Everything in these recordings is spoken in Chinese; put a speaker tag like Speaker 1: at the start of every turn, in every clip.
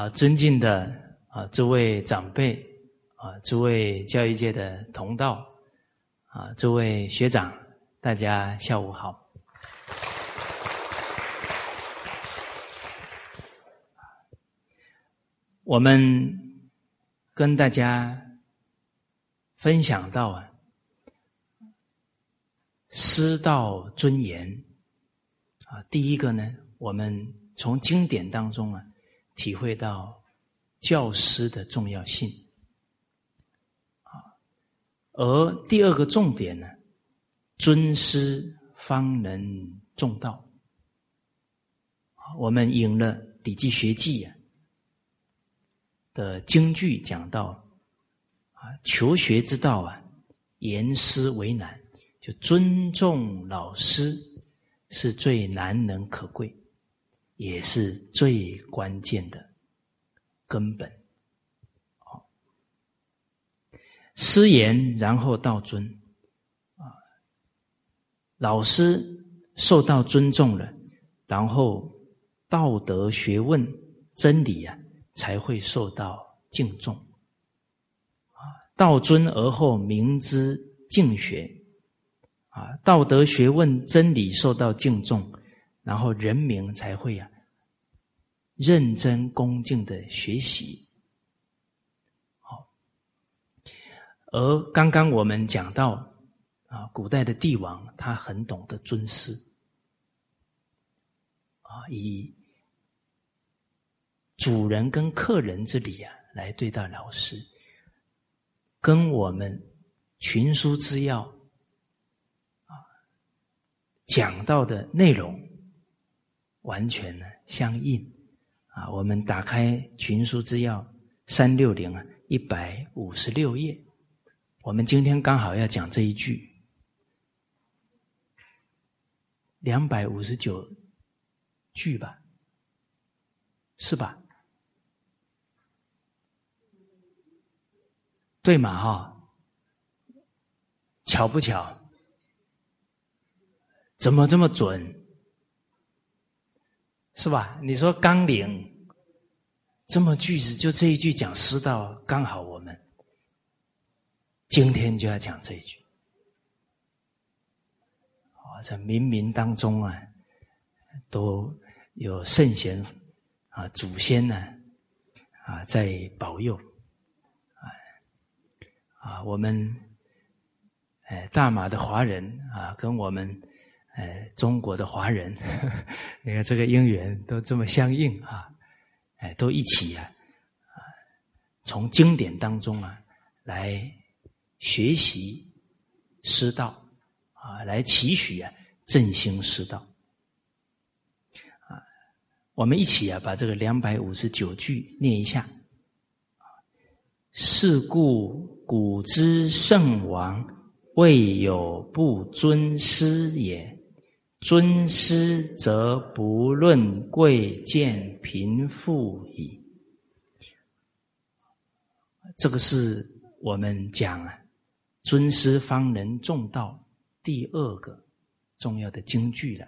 Speaker 1: 啊，尊敬的啊，诸位长辈啊，诸位教育界的同道啊，诸位学长，大家下午好。我们跟大家分享到啊，师道尊严啊，第一个呢，我们从经典当中啊。体会到教师的重要性啊，而第二个重点呢，尊师方能重道。我们引了《礼记学记》啊的京剧讲到啊，求学之道啊，严师为难，就尊重老师是最难能可贵。也是最关键的根本。好，师言，然后道尊啊，老师受到尊重了，然后道德学问真理啊，才会受到敬重啊。道尊而后明之敬学啊，道德学问真理受到敬重。然后人民才会啊认真恭敬的学习，好。而刚刚我们讲到啊，古代的帝王他很懂得尊师，啊，以主人跟客人之礼啊来对待老师，跟我们群书之要啊讲到的内容。完全呢相应啊！我们打开《群书之要》三六零啊，一百五十六页。我们今天刚好要讲这一句，两百五十九句吧，是吧？对嘛哈？巧不巧？怎么这么准？是吧？你说纲领这么句子，就这一句讲师道，刚好我们今天就要讲这一句。啊，在冥冥当中啊，都有圣贤啊、祖先呢啊在保佑啊啊，我们哎大马的华人啊，跟我们。哎，中国的华人，你看这个因缘都这么相应啊！哎，都一起啊啊，从经典当中啊来学习师道啊，来祈许啊振兴师道啊。我们一起啊把这个两百五十九句念一下是故古之圣王未有不尊师也。尊师则不论贵贱贫富矣。这个是我们讲啊，尊师方能重道第二个重要的经句了。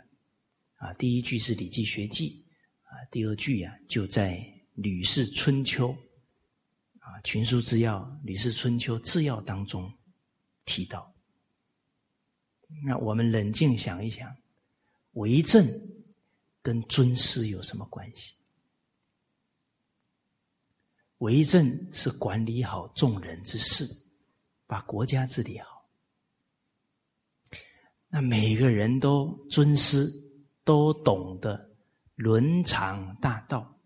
Speaker 1: 啊，第一句是《礼记学记》，啊，第二句啊就在《吕氏春秋》啊《群书之要》《吕氏春秋治要》当中提到。那我们冷静想一想。为政跟尊师有什么关系？为政是管理好众人之事，把国家治理好。那每个人都尊师，都懂得伦常大道，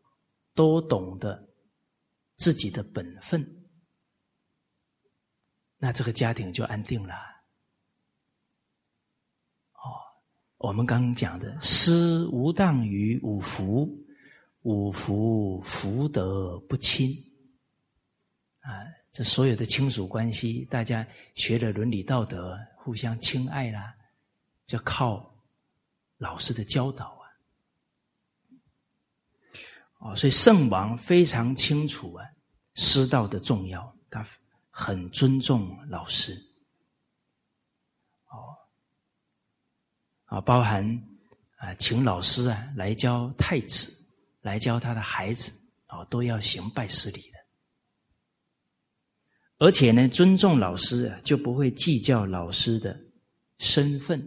Speaker 1: 都懂得自己的本分，那这个家庭就安定了。我们刚刚讲的“师无当于五福，五福福德不亲”，啊，这所有的亲属关系，大家学了伦理道德，互相亲爱啦，就靠老师的教导啊。哦，所以圣王非常清楚啊，师道的重要，他很尊重老师。啊，包含啊，请老师啊来教太子，来教他的孩子啊，都要行拜师礼的。而且呢，尊重老师啊，就不会计较老师的身份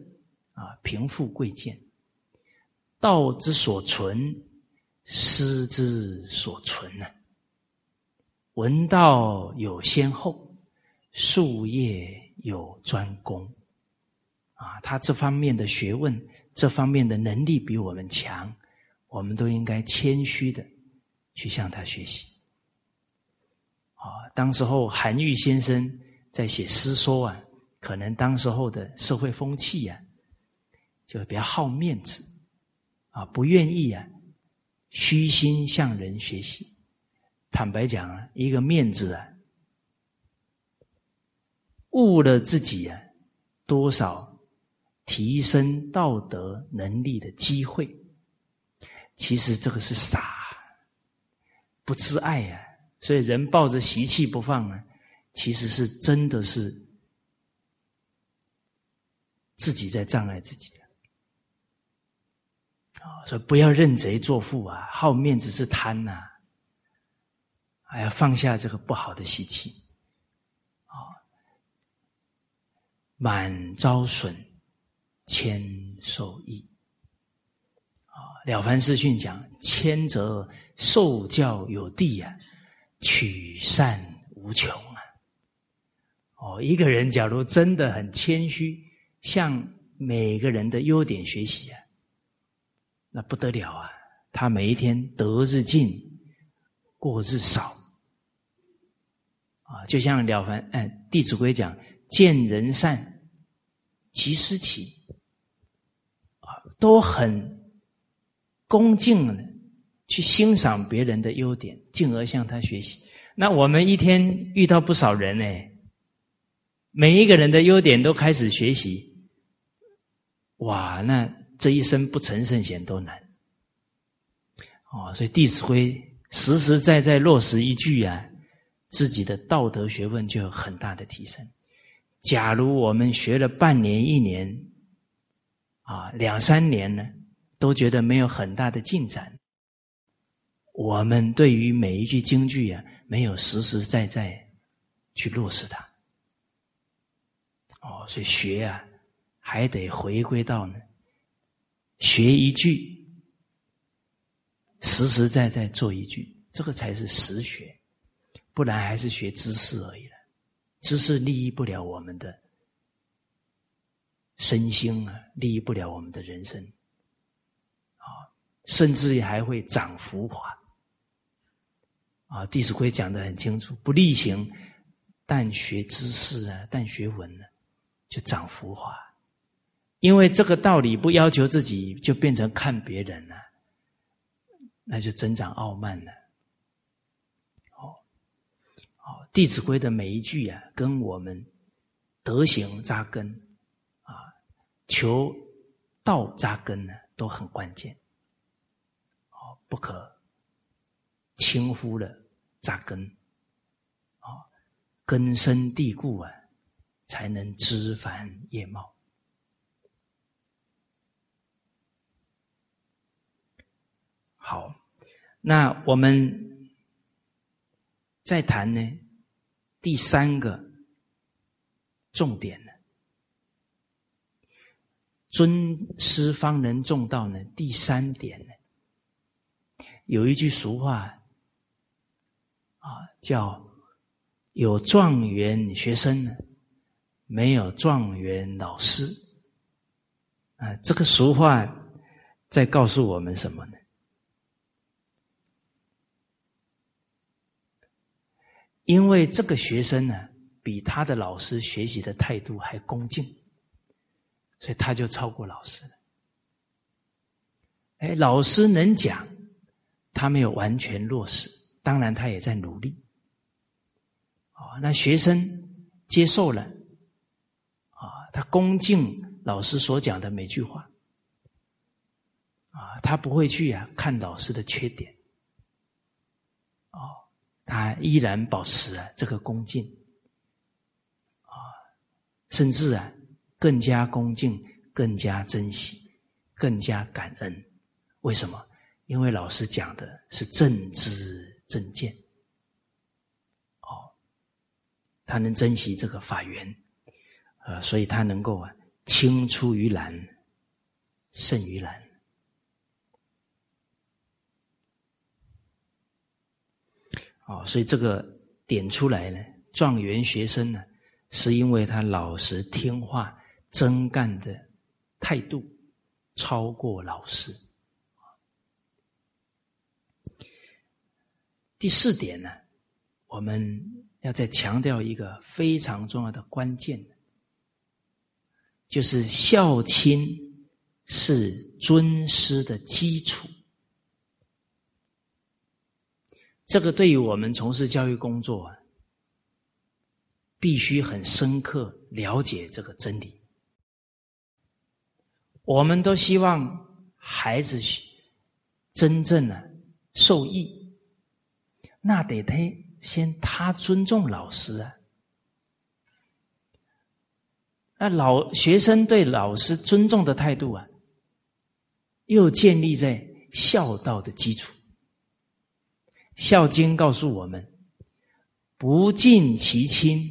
Speaker 1: 啊，贫富贵贱。道之所存，师之所存呢。闻道有先后，术业有专攻。啊，他这方面的学问，这方面的能力比我们强，我们都应该谦虚的去向他学习。啊，当时候韩愈先生在写诗说啊，可能当时候的社会风气呀，就比较好面子，啊，不愿意啊，虚心向人学习。坦白讲啊，一个面子啊，误了自己啊，多少提升道德能力的机会。其实这个是傻，不知爱呀。所以人抱着习气不放呢，其实是真的是自己在障碍自己啊！所以不要认贼作父啊，好面子是贪呐，还要放下这个不好的习气啊！满招损，谦受益啊！了凡四训讲：谦则受教有地呀。取善无穷啊！哦，一个人假如真的很谦虚，向每个人的优点学习啊，那不得了啊！他每一天得日进，过日少啊！就像了凡，哎，《弟子规》讲：“见人善，即思齐。”都很恭敬的。去欣赏别人的优点，进而向他学习。那我们一天遇到不少人呢，每一个人的优点都开始学习，哇，那这一生不成圣贤都难。哦，所以《弟子规》实实在在落实一句啊，自己的道德学问就有很大的提升。假如我们学了半年、一年，啊，两三年呢，都觉得没有很大的进展。我们对于每一句京剧啊，没有实实在在去落实它，哦，所以学啊，还得回归到呢，学一句，实实在在做一句，这个才是实学，不然还是学知识而已了，知识利益不了我们的身心啊，利益不了我们的人生，啊，甚至还会长浮华。啊，《弟子规》讲的很清楚，不力行，但学知识啊，但学文呢，就长浮华。因为这个道理不要求自己，就变成看别人了，那就增长傲慢了。哦，哦，《弟子规》的每一句啊，跟我们德行扎根，求道扎根呢，都很关键。哦，不可。轻忽了扎根，啊，根深蒂固啊，才能枝繁叶茂。好，那我们再谈呢，第三个重点，尊师方能重道呢，第三点呢，有一句俗话。啊，叫有状元学生，没有状元老师。啊，这个俗话在告诉我们什么呢？因为这个学生呢，比他的老师学习的态度还恭敬，所以他就超过老师了。哎，老师能讲，他没有完全落实。当然，他也在努力。啊，那学生接受了，啊，他恭敬老师所讲的每句话，啊，他不会去啊看老师的缺点，哦，他依然保持啊这个恭敬，啊，甚至啊更加恭敬，更加珍惜，更加感恩。为什么？因为老师讲的是正知。正见。哦，他能珍惜这个法缘，呃，所以他能够啊，青出于蓝胜于蓝。哦，所以这个点出来呢，状元学生呢，是因为他老实听话、真干的态度超过老师。第四点呢，我们要再强调一个非常重要的关键，就是孝亲是尊师的基础。这个对于我们从事教育工作啊，必须很深刻了解这个真理。我们都希望孩子真正的受益。那得他先他尊重老师啊，那老学生对老师尊重的态度啊，又建立在孝道的基础。《孝经》告诉我们：不敬其亲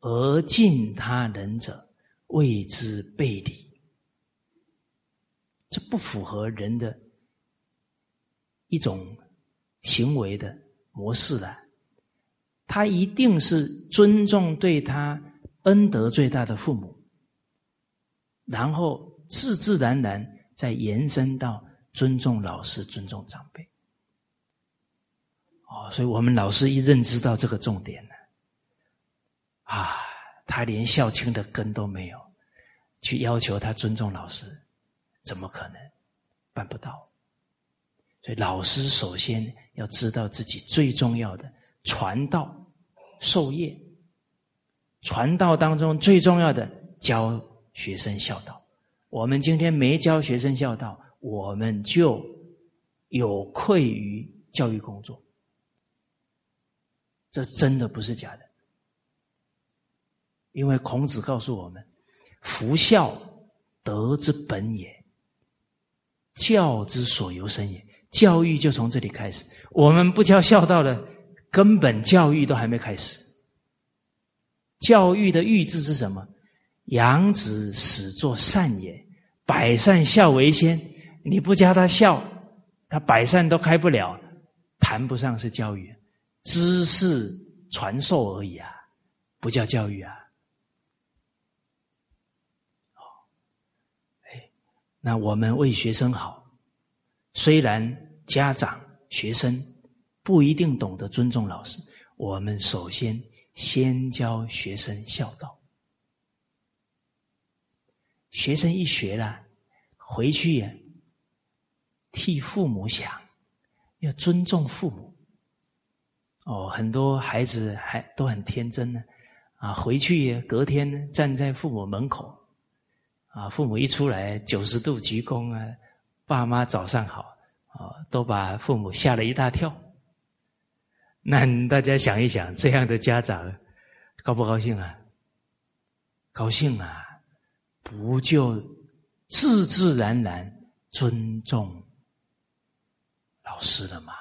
Speaker 1: 而敬他人者，谓之背礼。这不符合人的一种行为的。模式的，他一定是尊重对他恩德最大的父母，然后自自然然再延伸到尊重老师、尊重长辈。哦，所以我们老师一认知到这个重点呢，啊，他连孝亲的根都没有，去要求他尊重老师，怎么可能办不到？所以老师首先要知道自己最重要的传道授业，传道当中最重要的教学生孝道。我们今天没教学生孝道，我们就有愧于教育工作。这真的不是假的，因为孔子告诉我们：“夫孝，德之本也；教之所由生也。”教育就从这里开始。我们不教孝道的，根本教育都还没开始。教育的“育”字是什么？养子始作善也，百善孝为先。你不教他孝，他百善都开不了，谈不上是教育，知识传授而已啊，不叫教育啊。哦，哎，那我们为学生好。虽然家长、学生不一定懂得尊重老师，我们首先先教学生孝道。学生一学了，回去呀替父母想，要尊重父母。哦，很多孩子还都很天真呢，啊，回去隔天站在父母门口，啊，父母一出来九十度鞠躬啊。爸妈早上好，啊，都把父母吓了一大跳。那大家想一想，这样的家长高不高兴啊？高兴啊！不就自自然然尊重老师了吗？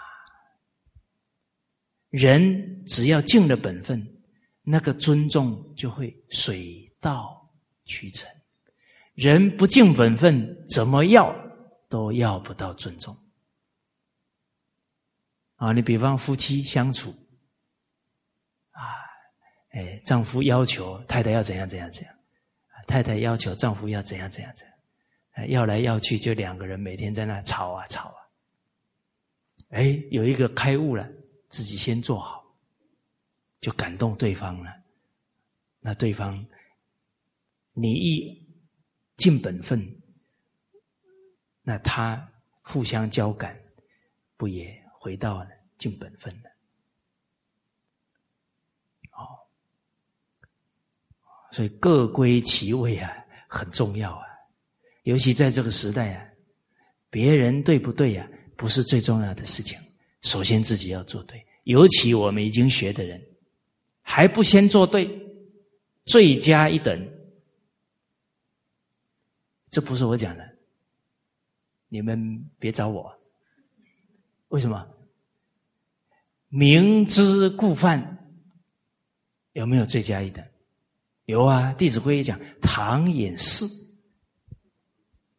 Speaker 1: 人只要尽了本分，那个尊重就会水到渠成。人不尽本分，怎么要？都要不到尊重啊！你比方夫妻相处啊，哎，丈夫要求太太要怎样怎样怎样，太太要求丈夫要怎样怎样怎样，要来要去，就两个人每天在那吵啊吵啊。哎，有一个开悟了，自己先做好，就感动对方了。那对方，你一尽本分。那他互相交感，不也回到了尽本分了？哦，所以各归其位啊，很重要啊。尤其在这个时代啊，别人对不对呀，不是最重要的事情。首先自己要做对。尤其我们已经学的人，还不先做对，罪加一等。这不是我讲的。你们别找我，为什么？明知故犯，有没有罪加一等？有啊，《弟子规》讲唐寅是，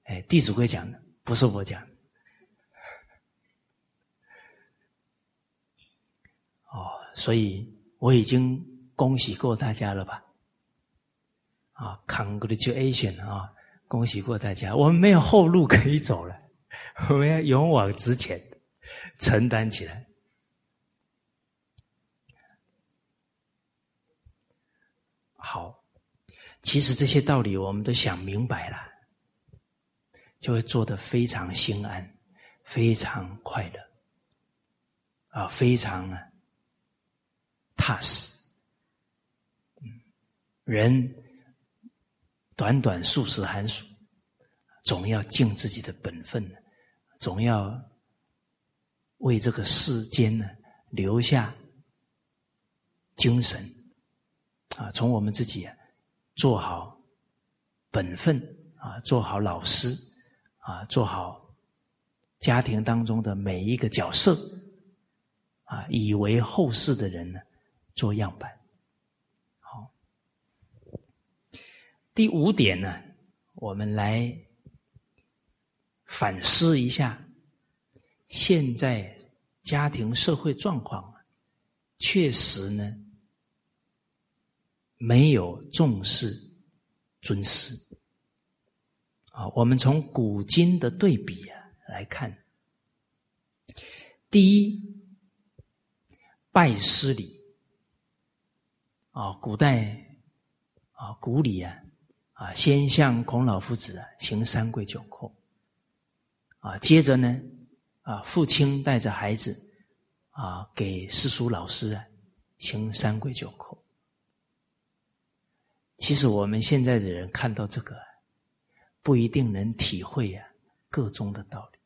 Speaker 1: 哎，《弟子规》讲的不是我讲。哦，所以我已经恭喜过大家了吧？啊，congratulation 啊，恭喜过大家，我们没有后路可以走了，我们要勇往直前，承担起来。好，其实这些道理我们都想明白了，就会做得非常心安，非常快乐，啊，非常啊踏实。人短短数十寒暑，总要尽自己的本分，总要为这个世间呢留下精神。啊，从我们自己做好本分啊，做好老师啊，做好家庭当中的每一个角色啊，以为后世的人呢做样板。第五点呢，我们来反思一下现在家庭社会状况，确实呢。没有重视尊师啊！我们从古今的对比啊来看，第一，拜师礼啊，古代啊古礼啊啊，先向孔老夫子行三跪九叩啊，接着呢啊，父亲带着孩子啊给师叔老师啊行三跪九叩。其实我们现在的人看到这个，不一定能体会啊个中的道理，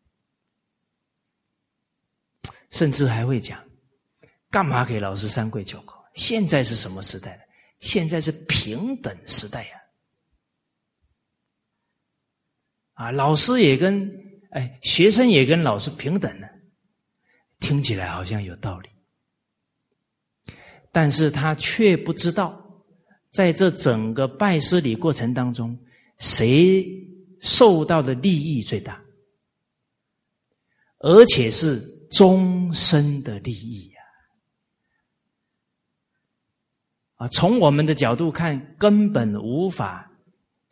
Speaker 1: 甚至还会讲，干嘛给老师三跪九叩？现在是什么时代现在是平等时代呀！啊老师也跟哎学生也跟老师平等呢，听起来好像有道理，但是他却不知道。在这整个拜师礼过程当中，谁受到的利益最大？而且是终身的利益呀！啊，从我们的角度看，根本无法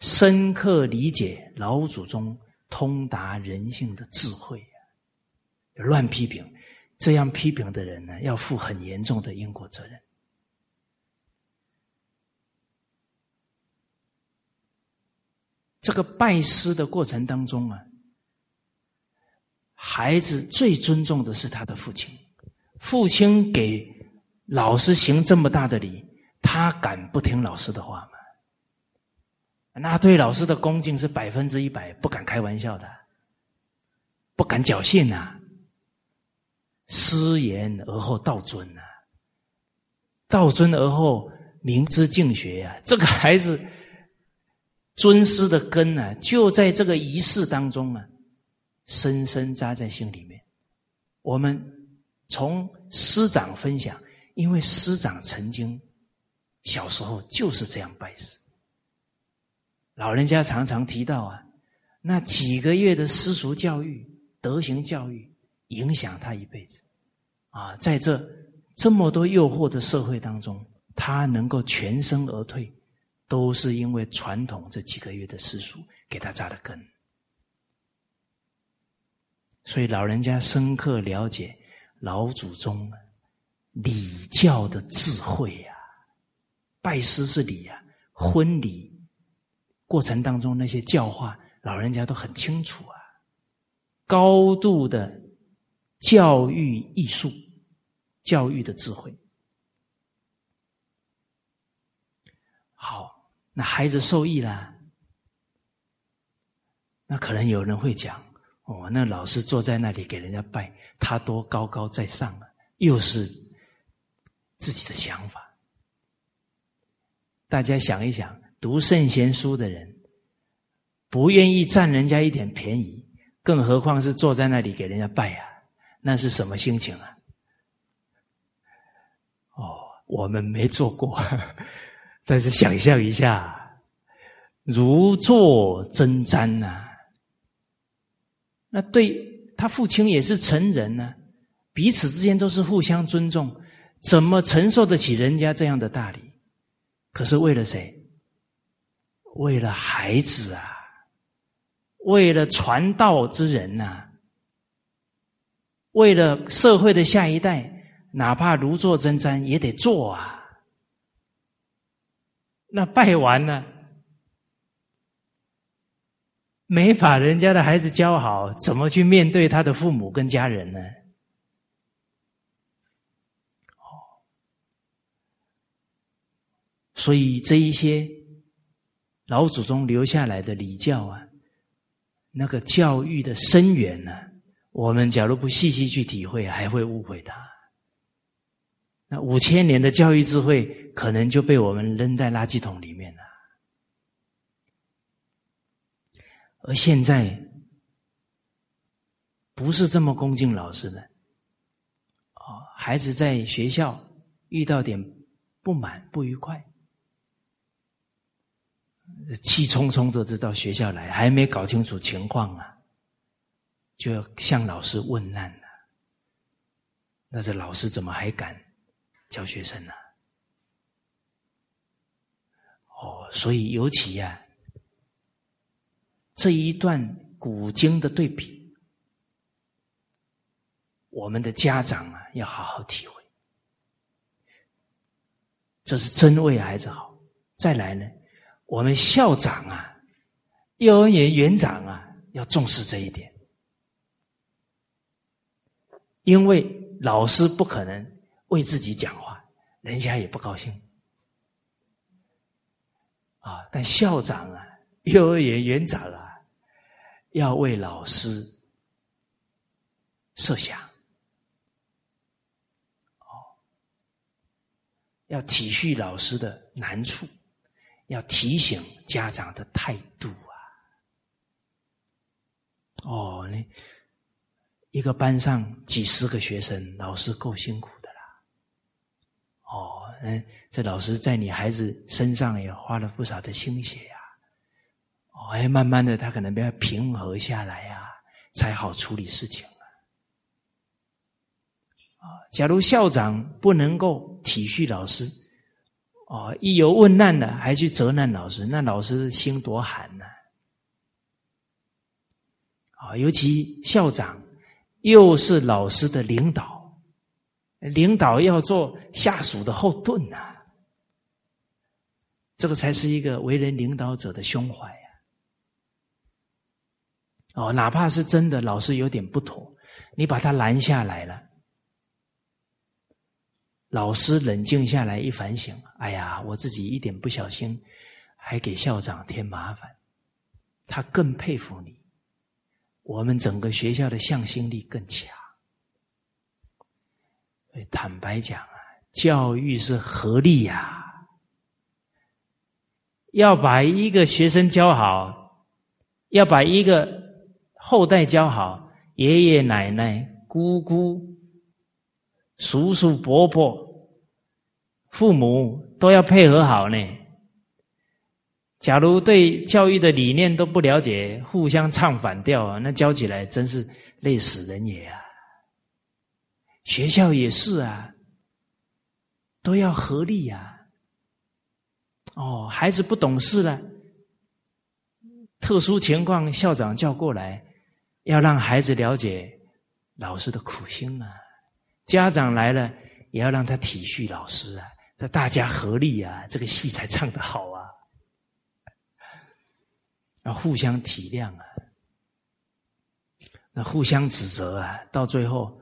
Speaker 1: 深刻理解老祖宗通达人性的智慧！乱批评，这样批评的人呢，要负很严重的因果责任。这个拜师的过程当中啊，孩子最尊重的是他的父亲。父亲给老师行这么大的礼，他敢不听老师的话吗？那对老师的恭敬是百分之一百，不敢开玩笑的，不敢侥幸呐。师言而后道尊呐，道尊而后明之敬学呀。这个孩子。尊师的根呢，就在这个仪式当中啊，深深扎在心里面。我们从师长分享，因为师长曾经小时候就是这样拜师，老人家常常提到啊，那几个月的私塾教育、德行教育，影响他一辈子啊，在这这么多诱惑的社会当中，他能够全身而退。都是因为传统这几个月的私塾给他扎的根，所以老人家深刻了解老祖宗礼教的智慧呀。拜师是礼呀，婚礼过程当中那些教化，老人家都很清楚啊。高度的教育艺术，教育的智慧，好。那孩子受益了，那可能有人会讲：哦，那老师坐在那里给人家拜，他多高高在上啊！又是自己的想法。大家想一想，读圣贤书的人，不愿意占人家一点便宜，更何况是坐在那里给人家拜啊？那是什么心情啊？哦我们没做过，但是想象一下，如坐针毡呐，那对他父亲也是成人呢，彼此之间都是互相尊重，怎么承受得起人家这样的大礼？可是为了谁？为了孩子啊，为了传道之人呐，为了社会的下一代，哪怕如坐针毡也得做啊。那拜完了，没把人家的孩子教好，怎么去面对他的父母跟家人呢？所以这一些老祖宗留下来的礼教啊，那个教育的深远呢，我们假如不细细去体会，还会误会它。那五千年的教育智慧，可能就被我们扔在垃圾桶里面了。而现在不是这么恭敬老师的，哦，孩子在学校遇到点不满、不愉快。气冲冲的就到学校来，还没搞清楚情况啊，就要向老师问难了。那这老师怎么还敢教学生呢？哦，所以尤其呀，这一段古今的对比，我们的家长啊要好好体会，这是真为孩子好。再来呢？我们校长啊，幼儿园园长啊，要重视这一点，因为老师不可能为自己讲话，人家也不高兴啊。但校长啊，幼儿园园长啊，要为老师设想，哦，要体恤老师的难处。要提醒家长的态度啊！哦，你一个班上几十个学生，老师够辛苦的啦。哦，嗯，这老师在你孩子身上也花了不少的心血呀。哦，哎，慢慢的他可能要平和下来呀，才好处理事情。啊，假如校长不能够体恤老师。哦，一有问难了，还去责难老师，那老师心多寒呐！啊，尤其校长又是老师的领导，领导要做下属的后盾呐，这个才是一个为人领导者的胸怀呀！哦，哪怕是真的老师有点不妥，你把他拦下来了。老师冷静下来一反省，哎呀，我自己一点不小心，还给校长添麻烦，他更佩服你，我们整个学校的向心力更强。坦白讲啊，教育是合力呀，要把一个学生教好，要把一个后代教好，爷爷奶奶、姑姑。叔叔伯伯、父母都要配合好呢。假如对教育的理念都不了解，互相唱反调啊，那教起来真是累死人也啊！学校也是啊，都要合力呀。哦，孩子不懂事了，特殊情况校长叫过来，要让孩子了解老师的苦心啊。家长来了，也要让他体恤老师啊！这大家合力啊，这个戏才唱得好啊！要互相体谅啊，那互相指责啊，到最后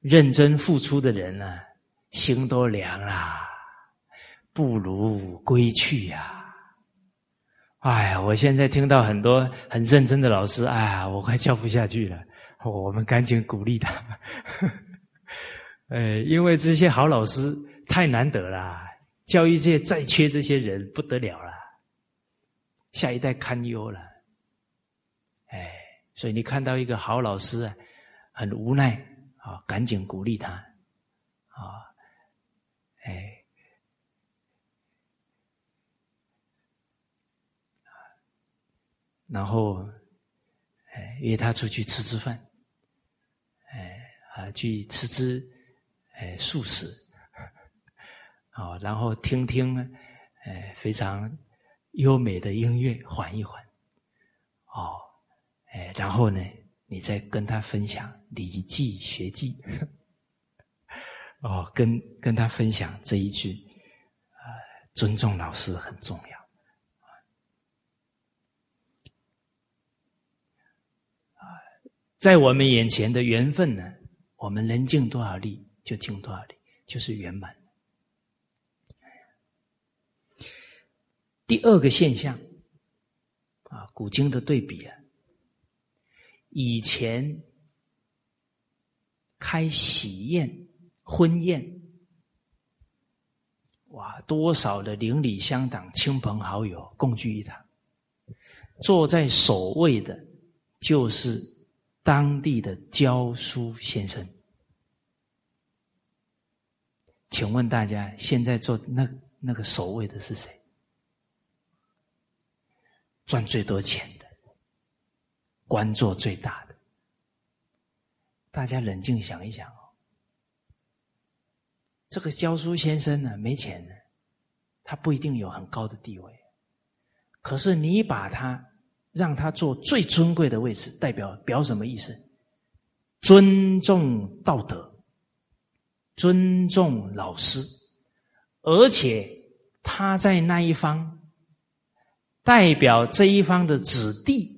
Speaker 1: 认真付出的人呢，心都凉了，不如归去呀！哎呀，我现在听到很多很认真的老师，哎呀，我快教不下去了，我们赶紧鼓励他。呃，因为这些好老师太难得了，教育界再缺这些人不得了了，下一代堪忧了。哎，所以你看到一个好老师啊，很无奈，啊，赶紧鼓励他。啊。然后约他出去吃吃饭，哎，啊，去吃吃，哎，素食。哦，然后听听，哎，非常优美的音乐，缓一缓，哦，哎，然后呢，你再跟他分享《礼记》《学记》，哦，跟跟他分享这一句，啊，尊重老师很重要。啊在我们眼前的缘分呢，我们能尽多少力就尽多少力，就是圆满。第二个现象啊，古今的对比啊，以前开喜宴、婚宴，哇，多少的邻里乡党、亲朋好友共聚一堂，坐在首位的，就是。当地的教书先生，请问大家，现在做那那个守卫的是谁？赚最多钱的，官做最大的。大家冷静想一想哦，这个教书先生呢，没钱呢，他不一定有很高的地位，可是你把他。让他坐最尊贵的位置，代表表什么意思？尊重道德，尊重老师，而且他在那一方，代表这一方的子弟，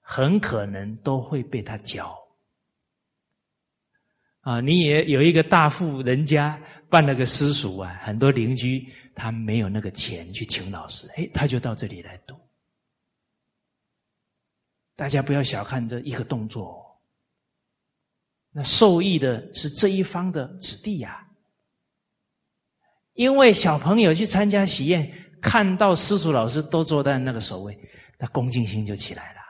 Speaker 1: 很可能都会被他教。啊，你也有一个大富人家办了个私塾啊，很多邻居他没有那个钱去请老师，哎，他就到这里来读。大家不要小看这一个动作，那受益的是这一方的子弟呀。因为小朋友去参加喜宴，看到师祖老师都坐在那个首位，那恭敬心就起来了。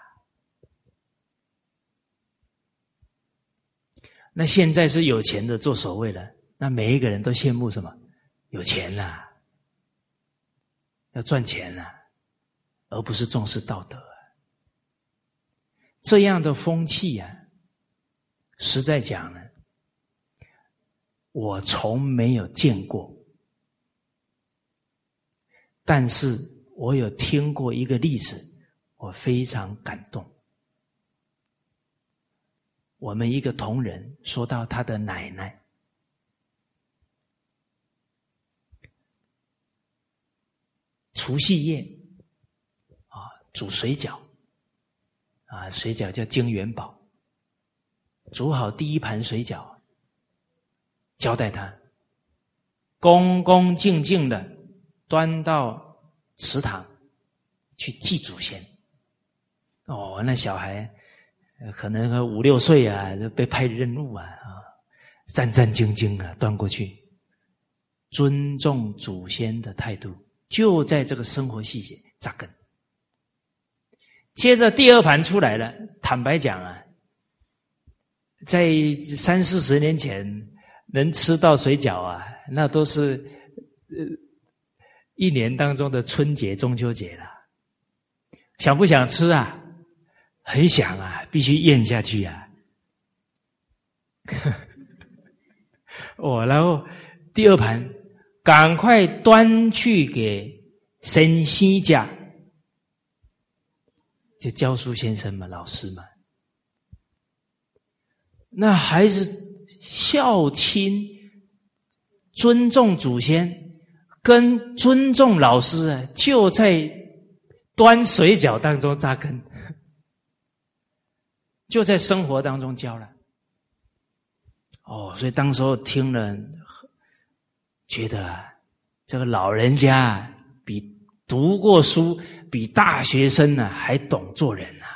Speaker 1: 那现在是有钱的做首位了，那每一个人都羡慕什么？有钱了，要赚钱了，而不是重视道德。这样的风气啊，实在讲呢，我从没有见过。但是我有听过一个例子，我非常感动。我们一个同仁说到他的奶奶，除夕夜啊，煮水饺。啊，水饺叫金元宝，煮好第一盘水饺，交代他，恭恭敬敬的端到祠堂去祭祖先。哦，那小孩可能五六岁啊，被派任务啊，啊，战战兢兢啊，端过去，尊重祖先的态度，就在这个生活细节扎根。接着第二盘出来了，坦白讲啊，在三四十年前能吃到水饺啊，那都是呃一年当中的春节、中秋节了。想不想吃啊？很想啊，必须咽下去啊。哦，然后第二盘赶快端去给神仙家。就教书先生嘛，老师嘛，那还是孝亲、尊重祖先跟尊重老师啊，就在端水饺当中扎根，就在生活当中教了。哦，所以当时候听了，觉得这个老人家比读过书。比大学生呢还懂做人啊！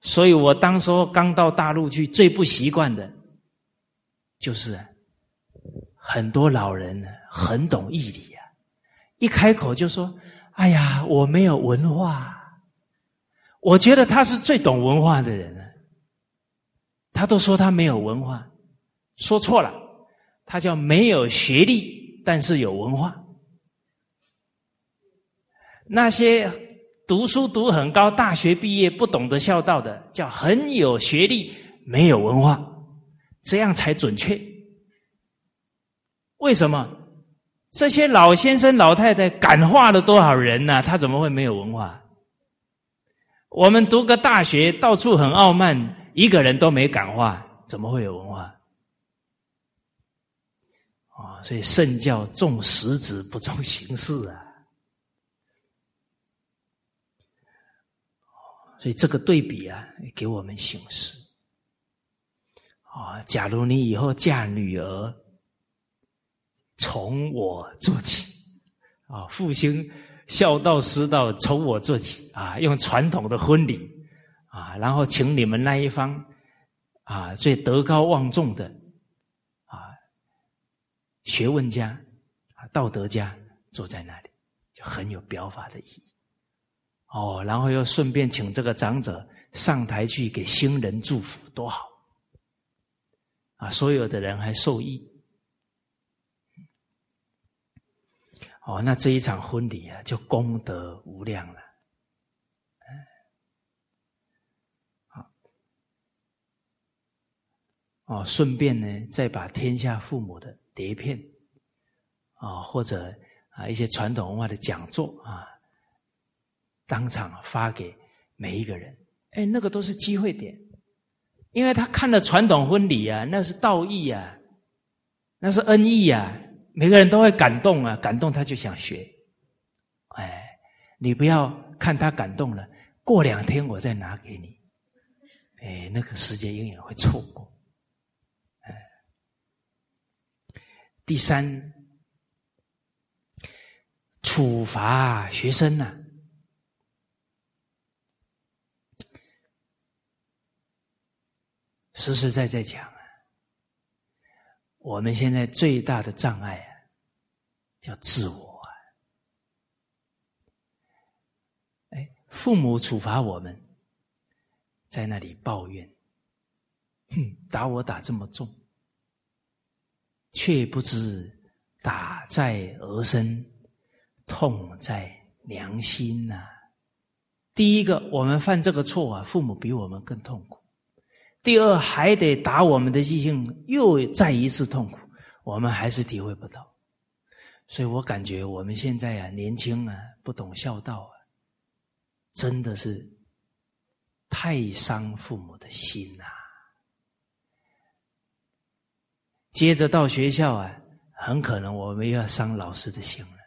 Speaker 1: 所以我当时候刚到大陆去，最不习惯的，就是很多老人呢很懂义理啊，一开口就说：“哎呀，我没有文化。”我觉得他是最懂文化的人啊，他都说他没有文化，说错了，他叫没有学历，但是有文化。那些读书读很高，大学毕业不懂得孝道的，叫很有学历没有文化，这样才准确。为什么？这些老先生老太太感化了多少人呢？他怎么会没有文化？我们读个大学，到处很傲慢，一个人都没感化，怎么会有文化？啊，所以圣教重实质不重形式啊。所以这个对比啊，给我们醒示啊。假如你以后嫁女儿。从我做起，啊，复兴孝道师道，从我做起啊，用传统的婚礼啊，然后请你们那一方啊最德高望重的啊学问家啊道德家坐在那里，就很有表法的意义。哦，然后又顺便请这个长者上台去给新人祝福，多好啊！所有的人还受益。哦，那这一场婚礼啊，就功德无量了。好，哦，顺便呢，再把天下父母的碟片啊，或者啊一些传统文化的讲座啊，当场发给每一个人。哎，那个都是机会点，因为他看了传统婚礼啊，那是道义啊，那是恩义啊。每个人都会感动啊，感动他就想学。哎，你不要看他感动了，过两天我再拿给你。哎，那个时间永远会错过。哎，第三，处罚学生呢，实实在在讲。我们现在最大的障碍啊，叫自我啊。哎，父母处罚我们，在那里抱怨，哼，打我打这么重，却不知打在儿身，痛在良心呐。第一个，我们犯这个错啊，父母比我们更痛苦。第二，还得打我们的记性，又再一次痛苦，我们还是体会不到。所以我感觉我们现在啊，年轻啊，不懂孝道啊，真的是太伤父母的心呐。接着到学校啊，很可能我们又要伤老师的心了。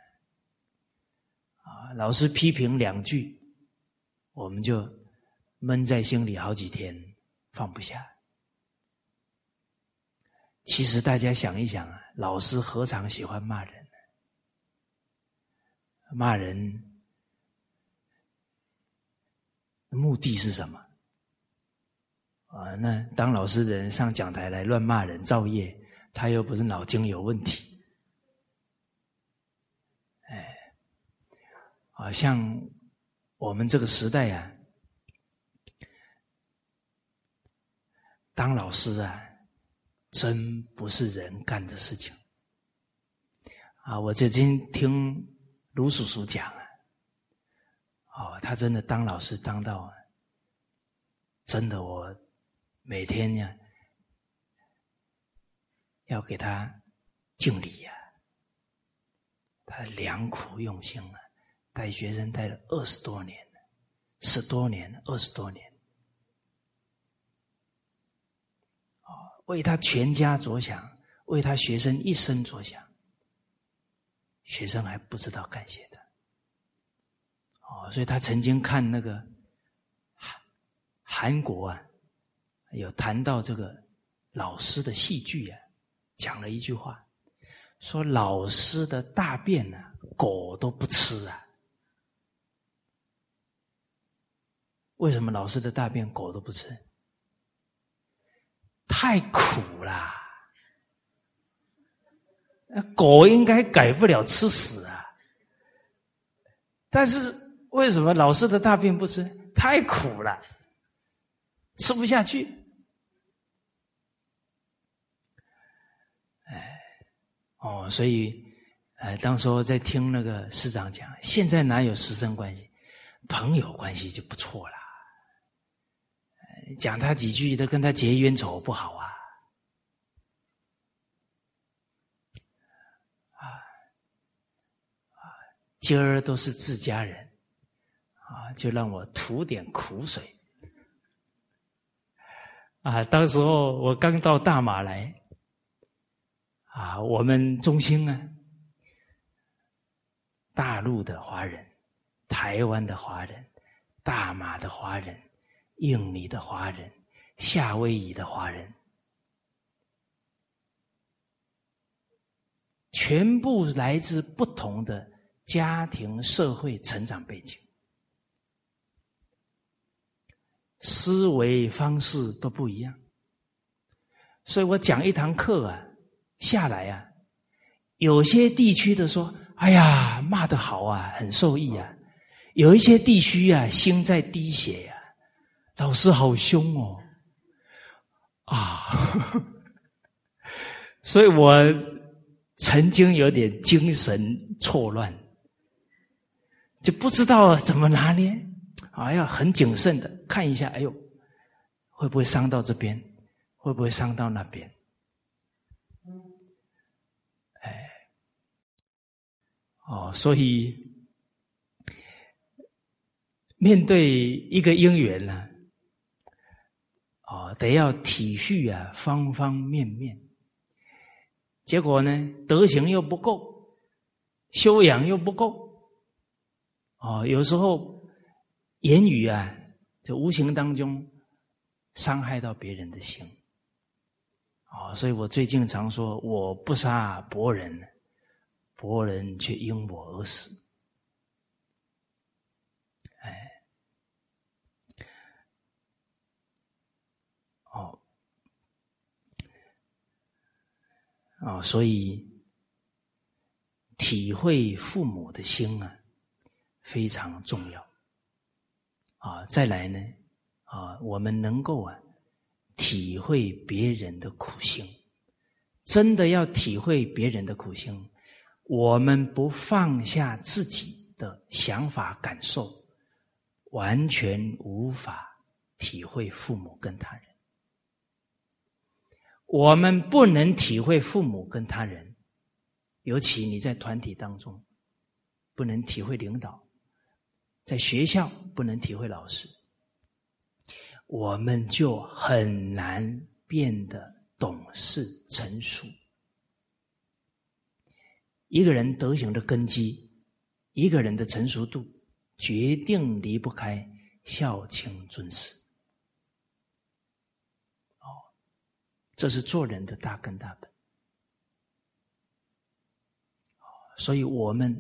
Speaker 1: 啊，老师批评两句，我们就闷在心里好几天。放不下。其实大家想一想啊，老师何尝喜欢骂人？骂人目的是什么？啊，那当老师的人上讲台来乱骂人、造业，他又不是脑筋有问题。哎，啊，像我们这个时代啊。当老师啊，真不是人干的事情啊！我最近听卢叔叔讲啊，哦，他真的当老师当到，真的我每天呀要给他敬礼呀。他良苦用心啊，带学生带了二十多年十多年，二十多年。为他全家着想，为他学生一生着想，学生还不知道感谢他。哦，所以他曾经看那个韩韩国啊，有谈到这个老师的戏剧啊，讲了一句话，说老师的大便呢，狗都不吃啊。为什么老师的大便狗都不吃？太苦了，狗应该改不了吃屎啊！但是为什么老师的大便不吃？太苦了，吃不下去。哎，哦，所以，哎，当时在听那个师长讲，现在哪有师生关系？朋友关系就不错了。讲他几句都跟他结冤仇，不好啊！啊啊，今儿都是自家人，啊，就让我吐点苦水。啊，当时候我刚到大马来，啊，我们中心呢，大陆的华人、台湾的华人、大马的华人。印尼的华人，夏威夷的华人，全部来自不同的家庭、社会成长背景，思维方式都不一样。所以我讲一堂课啊，下来啊，有些地区的说：“哎呀，骂得好啊，很受益啊。”有一些地区啊，心在滴血呀。老师好凶哦，啊！所以我曾经有点精神错乱，就不知道怎么拿捏，啊，要很谨慎的看一下，哎呦，会不会伤到这边？会不会伤到那边？哎，哦，所以面对一个姻缘呢？哦，得要体恤啊，方方面面。结果呢，德行又不够，修养又不够。哦，有时候言语啊，就无形当中伤害到别人的心。哦，所以我最近常说，我不杀伯仁，伯仁却因我而死。啊，所以体会父母的心啊，非常重要。啊，再来呢，啊，我们能够啊，体会别人的苦心，真的要体会别人的苦心，我们不放下自己的想法感受，完全无法体会父母跟他人。我们不能体会父母跟他人，尤其你在团体当中，不能体会领导，在学校不能体会老师，我们就很难变得懂事成熟。一个人德行的根基，一个人的成熟度，决定离不开孝亲尊师。这是做人的大根大本，所以我们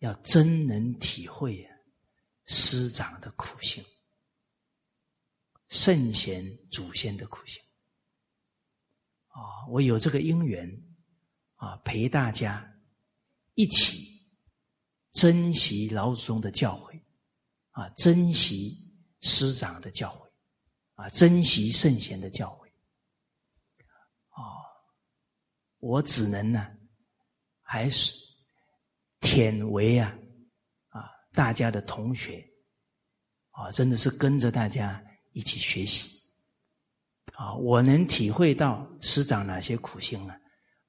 Speaker 1: 要真能体会师长的苦心，圣贤祖先的苦心。啊，我有这个因缘啊，陪大家一起珍惜老祖宗的教诲，啊，珍惜师长的教诲，啊，珍惜圣贤的教诲。我只能呢，还是忝为啊啊大家的同学啊，真的是跟着大家一起学习啊，我能体会到师长哪些苦心呢？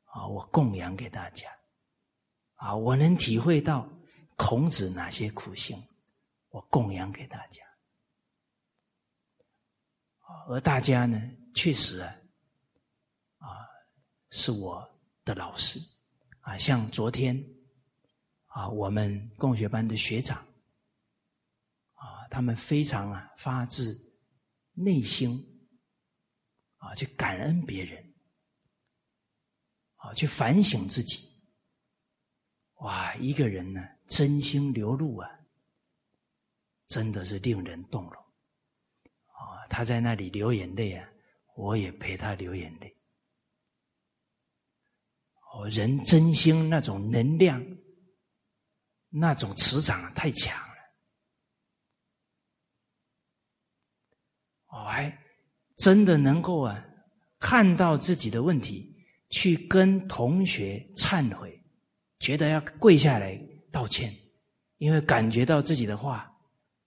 Speaker 1: 啊，我供养给大家啊，我能体会到孔子哪些苦心，我供养给大家而大家呢，确实啊。是我的老师啊，像昨天啊，我们共学班的学长啊，他们非常啊发自内心啊去感恩别人啊，去反省自己。哇，一个人呢真心流露啊，真的是令人动容啊！他在那里流眼泪啊，我也陪他流眼泪。哦，人真心那种能量，那种磁场太强了。哦，还真的能够啊，看到自己的问题，去跟同学忏悔，觉得要跪下来道歉，因为感觉到自己的话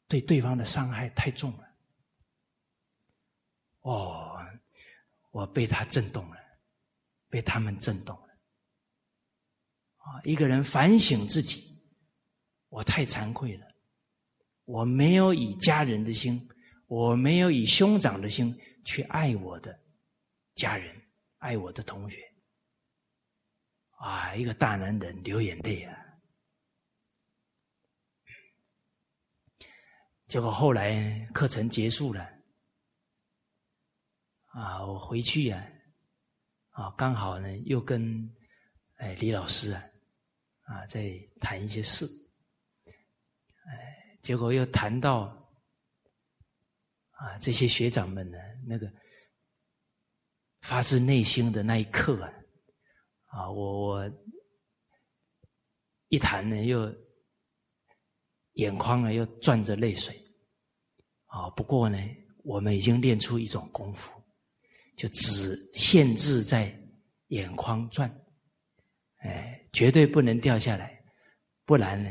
Speaker 1: 对对方的伤害太重了。哦，我被他震动了，被他们震动了。啊，一个人反省自己，我太惭愧了，我没有以家人的心，我没有以兄长的心去爱我的家人，爱我的同学。啊，一个大男人流眼泪啊！结果后来课程结束了，啊，我回去呀，啊，刚好呢又跟哎李老师啊。啊，在谈一些事，哎，结果又谈到啊，这些学长们呢，那个发自内心的那一刻啊，啊，我我一谈呢，又眼眶呢又转着泪水，啊，不过呢，我们已经练出一种功夫，就只限制在眼眶转。哎，绝对不能掉下来，不然呢，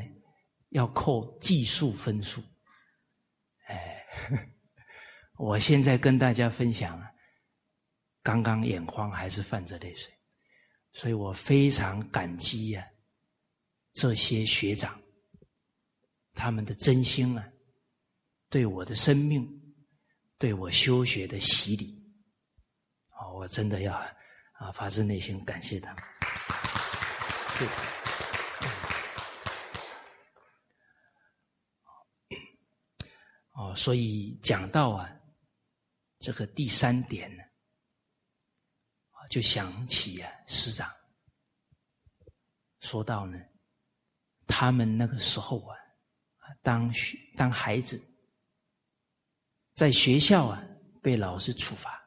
Speaker 1: 要扣计数分数。哎，我现在跟大家分享啊，刚刚眼眶还是泛着泪水，所以我非常感激呀，这些学长，他们的真心啊，对我的生命，对我修学的洗礼，啊，我真的要啊，发自内心感谢他们。哦，所以讲到啊，这个第三点呢，就想起啊，师长说到呢，他们那个时候啊，当学当孩子，在学校啊被老师处罚，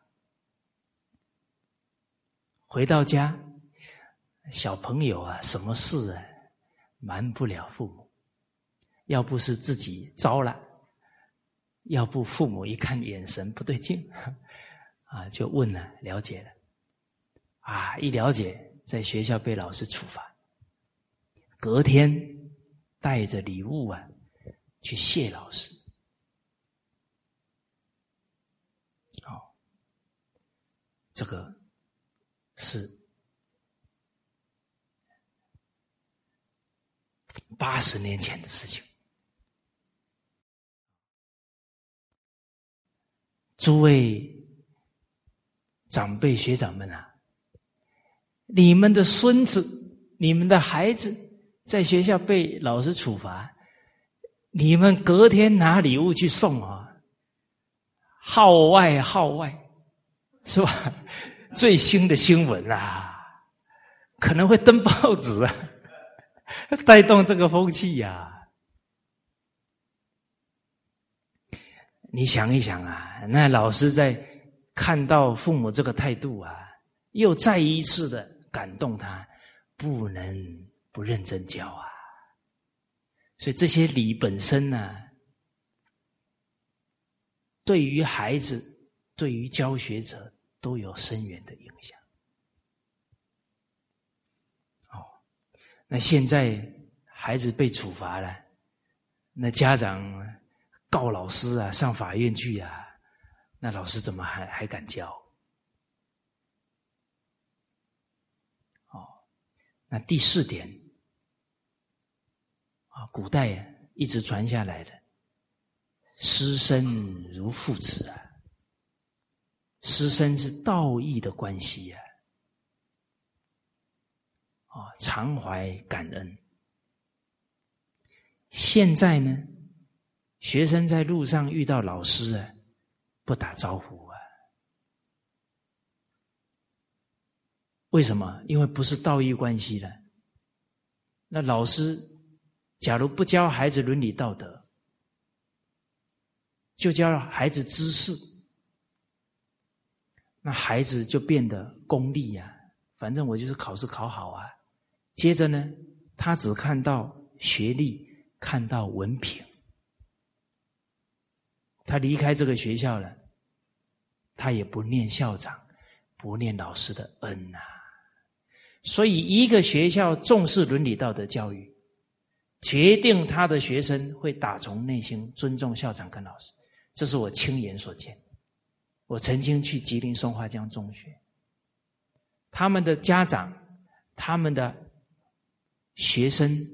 Speaker 1: 回到家。小朋友啊，什么事啊，瞒不了父母。要不是自己招了，要不父母一看眼神不对劲，啊，就问了，了解了，啊，一了解，在学校被老师处罚，隔天带着礼物啊，去谢老师。好，这个是。八十年前的事情，诸位长辈学长们啊，你们的孙子、你们的孩子在学校被老师处罚，你们隔天拿礼物去送啊，号外号外，是吧？最新的新闻啊，可能会登报纸啊。带动这个风气呀！你想一想啊，那老师在看到父母这个态度啊，又再一次的感动他，不能不认真教啊。所以这些礼本身呢，对于孩子、对于教学者都有深远的影响。那现在孩子被处罚了，那家长告老师啊，上法院去啊，那老师怎么还还敢教？哦，那第四点啊，古代一直传下来的，师生如父子啊，师生是道义的关系呀。啊，常怀感恩。现在呢，学生在路上遇到老师啊，不打招呼啊？为什么？因为不是道义关系了。那老师假如不教孩子伦理道德，就教孩子知识，那孩子就变得功利呀。反正我就是考试考好啊。接着呢，他只看到学历，看到文凭。他离开这个学校了，他也不念校长，不念老师的恩呐。所以，一个学校重视伦理道德教育，决定他的学生会打从内心尊重校长跟老师，这是我亲眼所见。我曾经去吉林松花江中学，他们的家长、他们的学生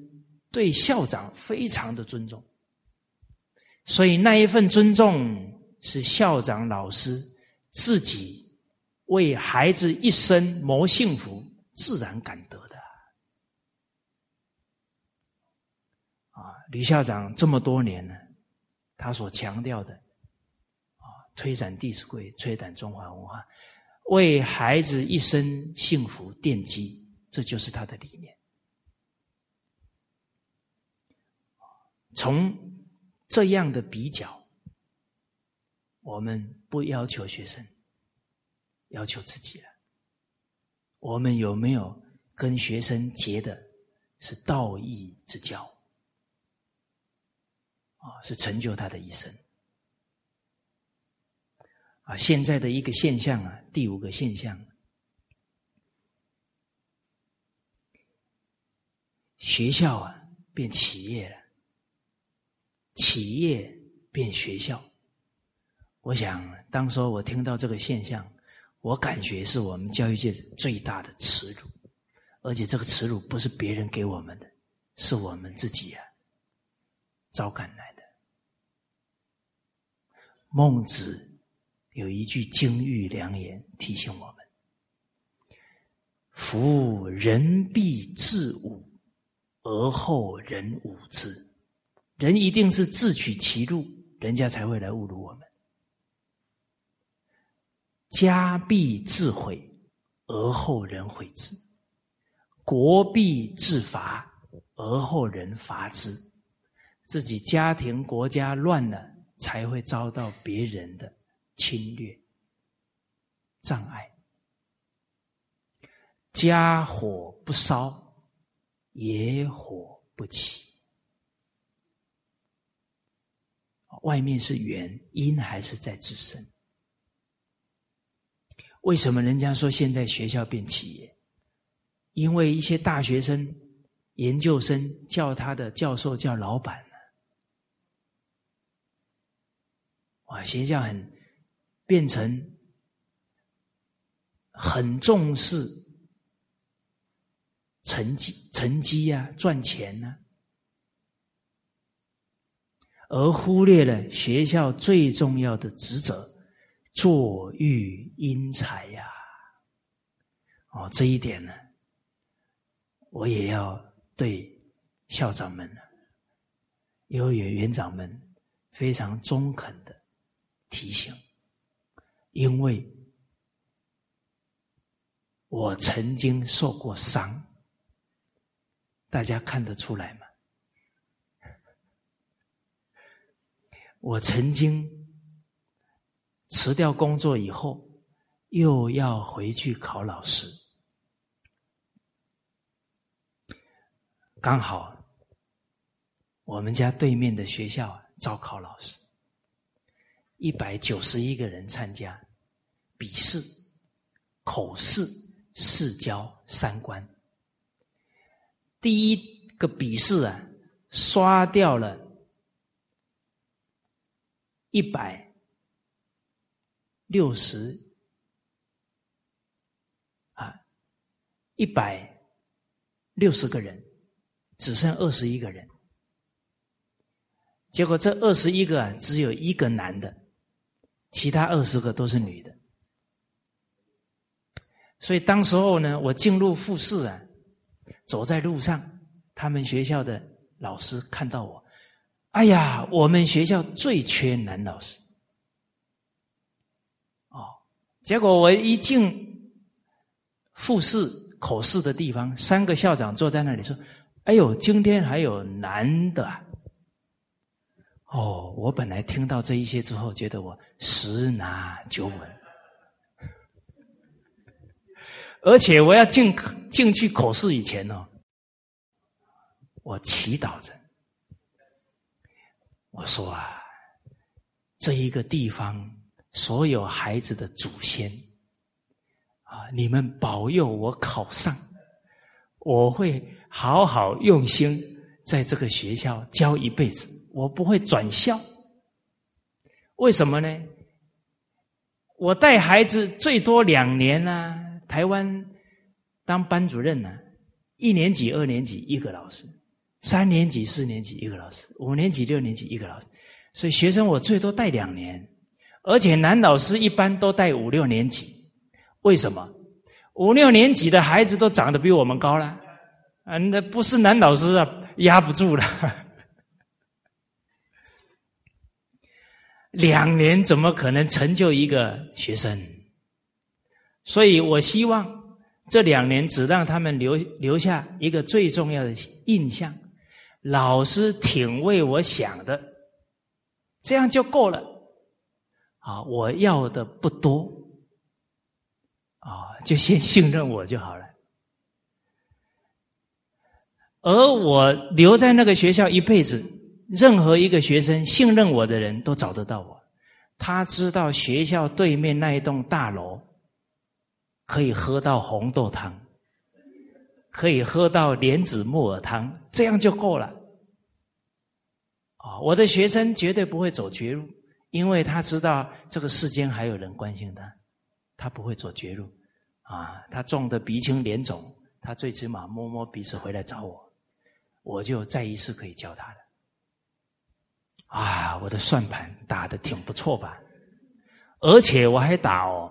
Speaker 1: 对校长非常的尊重，所以那一份尊重是校长、老师自己为孩子一生谋幸福自然感得的。啊，吕校长这么多年了，他所强调的啊。推展《弟子规》，推展中华文化，为孩子一生幸福奠基，这就是他的理念。从这样的比较，我们不要求学生，要求自己了。我们有没有跟学生结的是道义之交？啊，是成就他的一生。啊，现在的一个现象啊，第五个现象，学校啊变企业了，企业变学校。我想，当时我听到这个现象，我感觉是我们教育界最大的耻辱，而且这个耻辱不是别人给我们的，是我们自己啊招赶来的。孟子。有一句金玉良言提醒我们：“夫人必自侮，而后人侮之。人一定是自取其辱，人家才会来侮辱我们。家必自毁，而后人毁之；国必自伐，而后人伐之。自己家庭国家乱了，才会遭到别人的。”侵略障碍，家火不烧，野火不起。外面是圆，因还是在自身？为什么人家说现在学校变企业？因为一些大学生、研究生叫他的教授叫老板了。哇，学校很。变成很重视成绩、成绩啊，赚钱呢，而忽略了学校最重要的职责——作育英才呀。哦，这一点呢，我也要对校长们、幼儿园园长们非常中肯的提醒。因为我曾经受过伤，大家看得出来吗？我曾经辞掉工作以后，又要回去考老师，刚好我们家对面的学校招考老师。一百九十一个人参加笔试、口试、试教三关。第一个笔试啊，刷掉了一百六十啊，一百六十个人，只剩二十一个人。结果这二十一个，只有一个男的。其他二十个都是女的，所以当时候呢，我进入复试啊，走在路上，他们学校的老师看到我，哎呀，我们学校最缺男老师，哦，结果我一进复试口试的地方，三个校长坐在那里说：“哎呦，今天还有男的。”哦，我本来听到这一些之后，觉得我十拿九稳，而且我要进进去口试以前呢，我祈祷着，我说啊，这一个地方所有孩子的祖先啊，你们保佑我考上，我会好好用心在这个学校教一辈子，我不会转校。为什么呢？我带孩子最多两年啊，台湾当班主任呢，一年级、二年级一个老师，三年级、四年级一个老师，五年级、六年级一个老师，所以学生我最多带两年，而且男老师一般都带五六年级。为什么？五六年级的孩子都长得比我们高了，啊，那不是男老师啊，压不住了。两年怎么可能成就一个学生？所以我希望这两年只让他们留留下一个最重要的印象：老师挺为我想的，这样就够了。啊，我要的不多，啊，就先信任我就好了。而我留在那个学校一辈子。任何一个学生信任我的人都找得到我，他知道学校对面那一栋大楼可以喝到红豆汤，可以喝到莲子木耳汤，这样就够了。啊，我的学生绝对不会走绝路，因为他知道这个世间还有人关心他，他不会走绝路。啊，他重的鼻青脸肿，他最起码摸摸鼻子回来找我，我就再一次可以教他了。啊，我的算盘打的挺不错吧？而且我还打哦，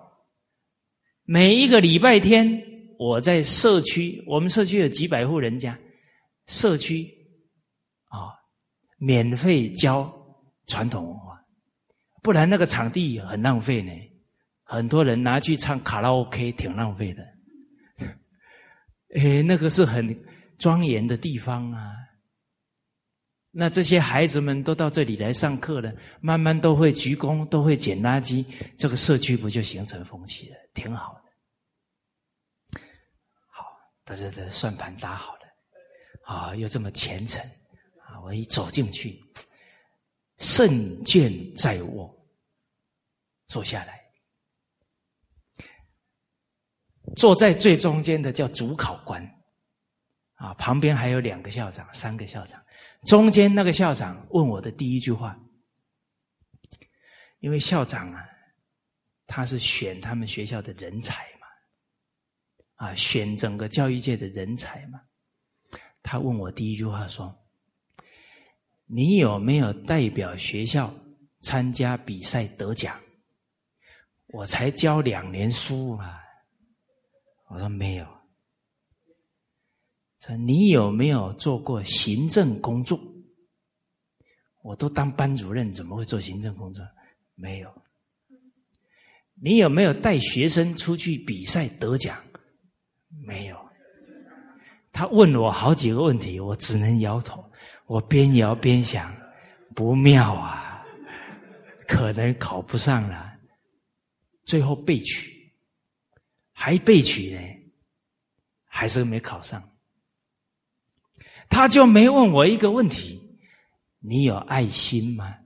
Speaker 1: 每一个礼拜天我在社区，我们社区有几百户人家，社区啊，免费教传统文化，不然那个场地很浪费呢。很多人拿去唱卡拉 OK，挺浪费的。哎，那个是很庄严的地方啊。那这些孩子们都到这里来上课了，慢慢都会鞠躬，都会捡垃圾，这个社区不就形成风气了？挺好的。好，这这算盘打好了，啊，又这么虔诚，啊，我一走进去，圣剑在握，坐下来，坐在最中间的叫主考官，啊，旁边还有两个校长，三个校长。中间那个校长问我的第一句话，因为校长啊，他是选他们学校的人才，啊，选整个教育界的人才嘛。他问我第一句话说：“你有没有代表学校参加比赛得奖？”我才教两年书嘛，我说没有。说你有没有做过行政工作？我都当班主任，怎么会做行政工作？没有。你有没有带学生出去比赛得奖？没有。他问我好几个问题，我只能摇头。我边摇边想，不妙啊，可能考不上了。最后被取，还被取呢，还是没考上。他就没问我一个问题：你有爱心吗？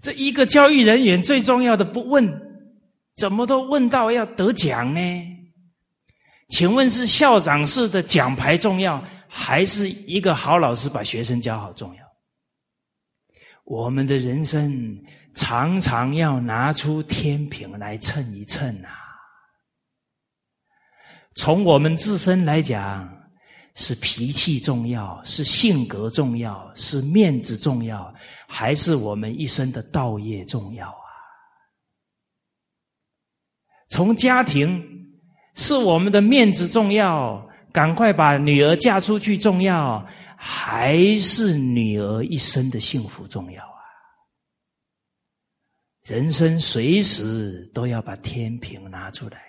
Speaker 1: 这一个教育人员最重要的不问，怎么都问到要得奖呢？请问是校长式的奖牌重要，还是一个好老师把学生教好重要？我们的人生常常要拿出天平来称一称啊！从我们自身来讲。是脾气重要，是性格重要，是面子重要，还是我们一生的道业重要啊？从家庭是我们的面子重要，赶快把女儿嫁出去重要，还是女儿一生的幸福重要啊？人生随时都要把天平拿出来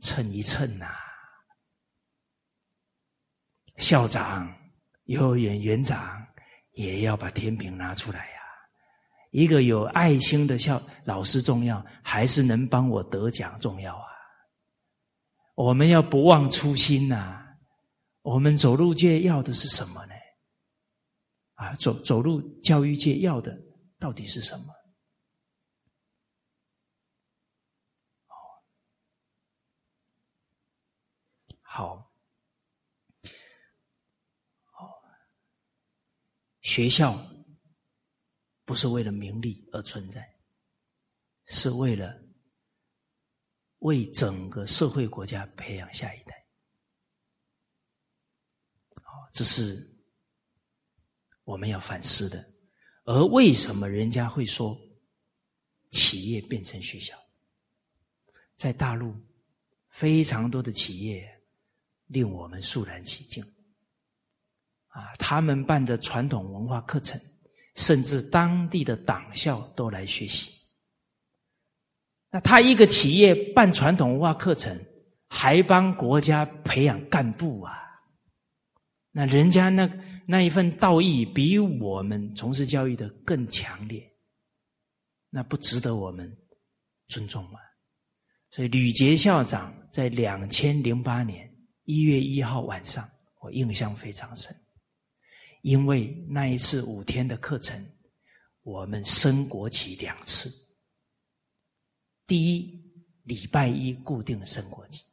Speaker 1: 称一称呐。校长、幼儿园园长也要把天平拿出来呀！一个有爱心的校老师重要，还是能帮我得奖重要啊？我们要不忘初心呐！我们走入界要的是什么呢？啊，走走入教育界要的到底是什么？好好。学校不是为了名利而存在，是为了为整个社会国家培养下一代。这是我们要反思的。而为什么人家会说企业变成学校？在大陆，非常多的企业令我们肃然起敬。啊，他们办的传统文化课程，甚至当地的党校都来学习。那他一个企业办传统文化课程，还帮国家培养干部啊？那人家那那一份道义，比我们从事教育的更强烈，那不值得我们尊重吗？所以吕杰校长在两千零八年一月一号晚上，我印象非常深。因为那一次五天的课程，我们升国旗两次。第一，礼拜一固定的升国旗；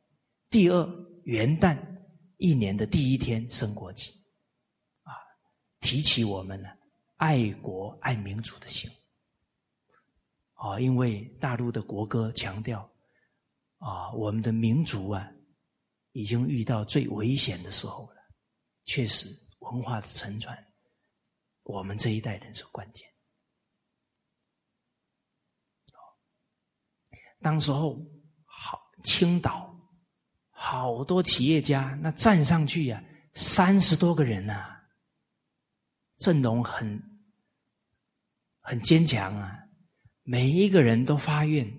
Speaker 1: 第二，元旦一年的第一天升国旗。啊，提起我们呢爱国爱民主的心。啊，因为大陆的国歌强调，啊，我们的民族啊，已经遇到最危险的时候了。确实。文化的沉船，我们这一代人是关键。当时候好，青岛好多企业家，那站上去呀，三十多个人呐，阵容很很坚强啊，每一个人都发愿，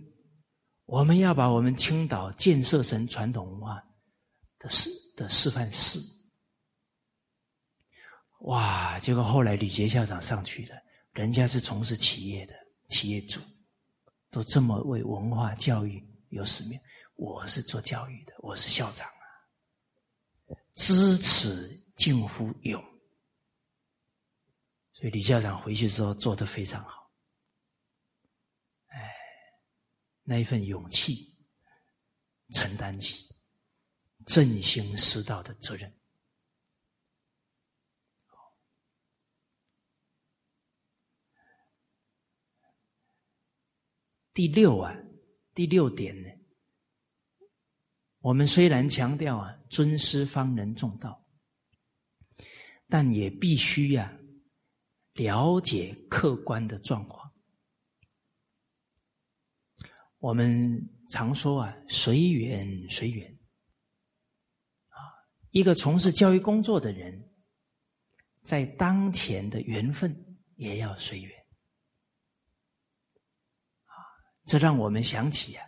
Speaker 1: 我们要把我们青岛建设成传统文化的示的示范市。哇！结果后来吕杰校长上去了，人家是从事企业的企业主，都这么为文化教育有使命。我是做教育的，我是校长啊，知耻近乎勇。所以李校长回去之后做的非常好，哎，那一份勇气，承担起振兴师道的责任。第六啊，第六点呢，我们虽然强调啊，尊师方能重道，但也必须呀，了解客观的状况。我们常说啊，随缘随缘，啊，一个从事教育工作的人，在当前的缘分也要随缘。这让我们想起啊，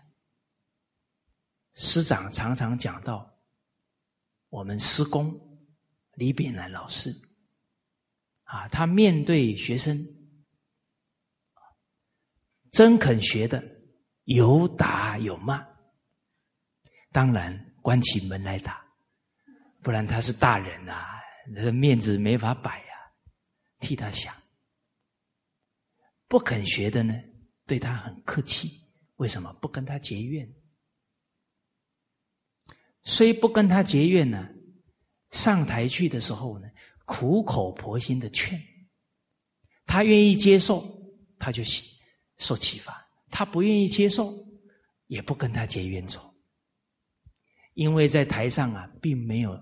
Speaker 1: 师长常常讲到我们师公李炳南老师啊，他面对学生真肯学的，有打有骂，当然关起门来打，不然他是大人啊，那面子没法摆呀，替他想，不肯学的呢？对他很客气，为什么不跟他结怨？虽不跟他结怨呢，上台去的时候呢，苦口婆心的劝，他愿意接受，他就受启发；他不愿意接受，也不跟他结冤仇，因为在台上啊，并没有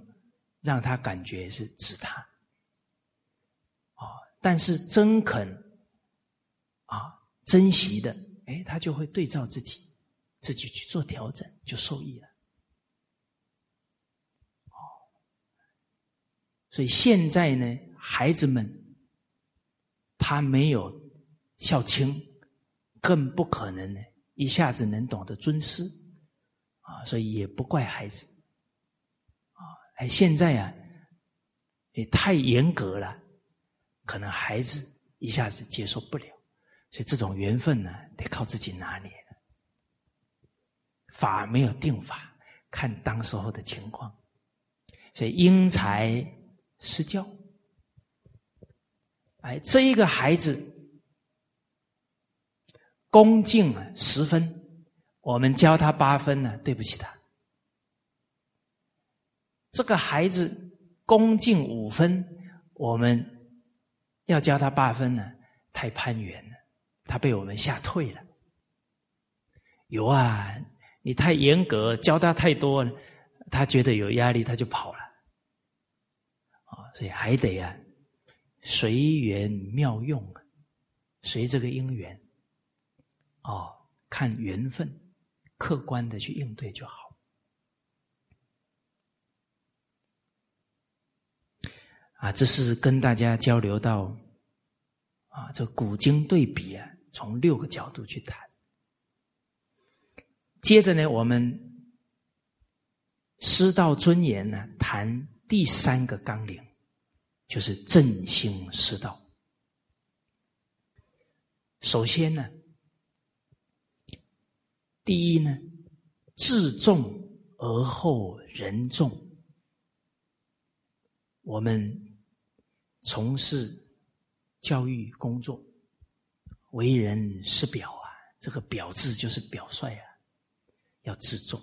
Speaker 1: 让他感觉是指他，啊，但是真肯。珍惜的，哎，他就会对照自己，自己去做调整，就受益了。哦，所以现在呢，孩子们他没有孝亲，更不可能呢一下子能懂得尊师啊，所以也不怪孩子啊。哎，现在啊，也太严格了，可能孩子一下子接受不了。所以这种缘分呢，得靠自己拿捏。法没有定法，看当时候的情况。所以因材施教。哎，这一个孩子恭敬啊十分，我们教他八分呢，对不起他。这个孩子恭敬五分，我们要教他八分呢，太攀援了，他被我们吓退了。有啊，你太严格，教他太多了，他觉得有压力，他就跑了。啊，所以还得啊，随缘妙用啊，随这个因缘，哦，看缘分，客观的去应对就好。啊，这是跟大家交流到，啊，这古今对比啊，从六个角度去谈。接着呢，我们师道尊严呢，谈第三个纲领，就是振兴师道。首先呢，第一呢，自重而后人重，我们。从事教育工作，为人师表啊，这个“表”字就是表率啊，要自重。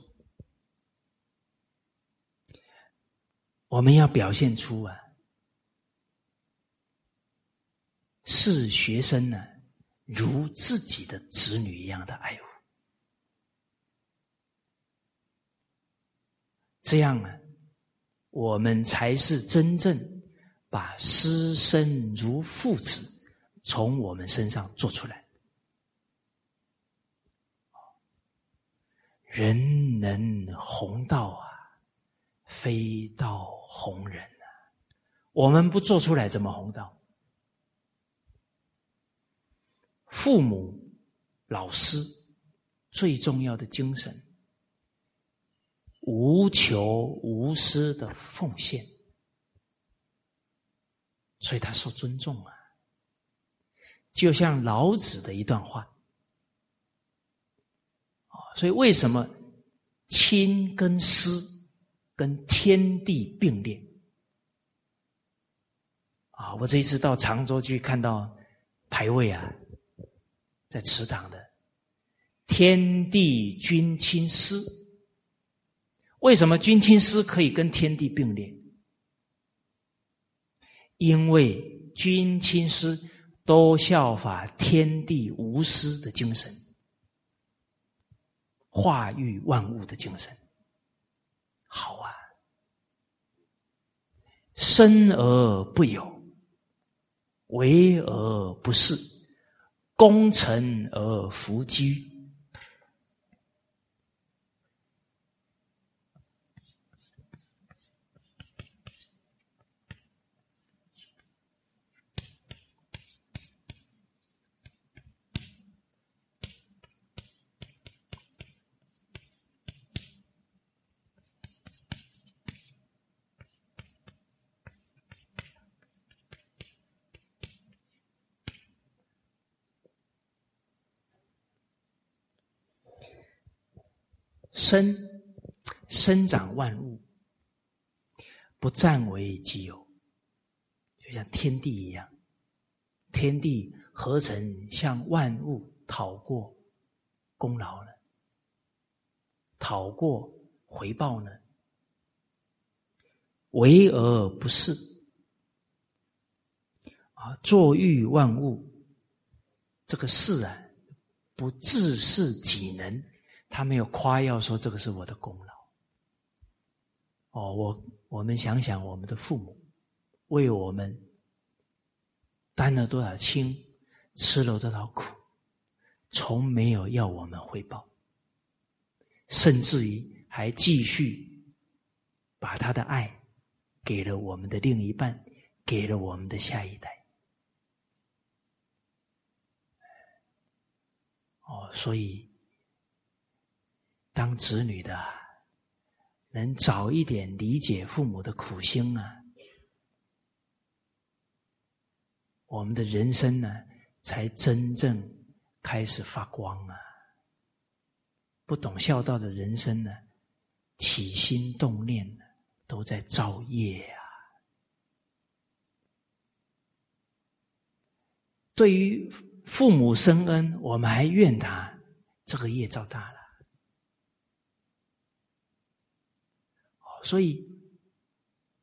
Speaker 1: 我们要表现出啊，视学生呢如自己的子女一样的爱护，这样啊，我们才是真正。把师生如父子从我们身上做出来，人能弘道啊，非道弘人啊。我们不做出来，怎么弘道？父母、老师最重要的精神，无求无私的奉献。所以他受尊重啊，就像老子的一段话啊。所以为什么亲跟师跟天地并列啊？我这一次到常州去看到牌位啊，在祠堂的天地君亲师，为什么君亲师可以跟天地并列？因为君亲师都效法天地无私的精神，化育万物的精神，好啊！生而不有，为而不恃，功成而弗居。生生长万物，不占为己有，就像天地一样。天地何曾向万物讨过功劳呢？讨过回报呢？为而不恃啊！作育万物，这个事啊，不自恃己能。他没有夸耀说这个是我的功劳。哦，我我们想想我们的父母，为我们担了多少轻，吃了多少苦，从没有要我们回报，甚至于还继续把他的爱给了我们的另一半，给了我们的下一代。哦，所以。当子女的，能早一点理解父母的苦心啊，我们的人生呢，才真正开始发光啊！不懂孝道的人生呢，起心动念都在造业啊。对于父母生恩，我们还怨他，这个业造大了。所以，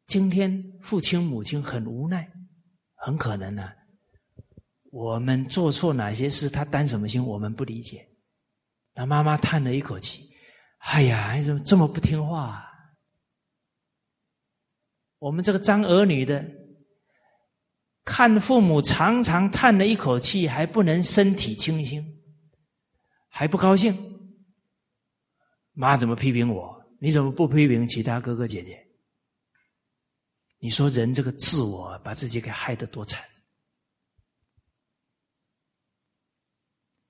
Speaker 1: 今天父亲母亲很无奈，很可能呢我们做错哪些事，他担什么心，我们不理解。那妈妈叹了一口气：“哎呀，你怎么这么不听话？”啊我们这个当儿女的，看父母常常叹了一口气，还不能身体清新，还不高兴。妈怎么批评我？你怎么不批评其他哥哥姐姐？你说人这个自我把自己给害得多惨？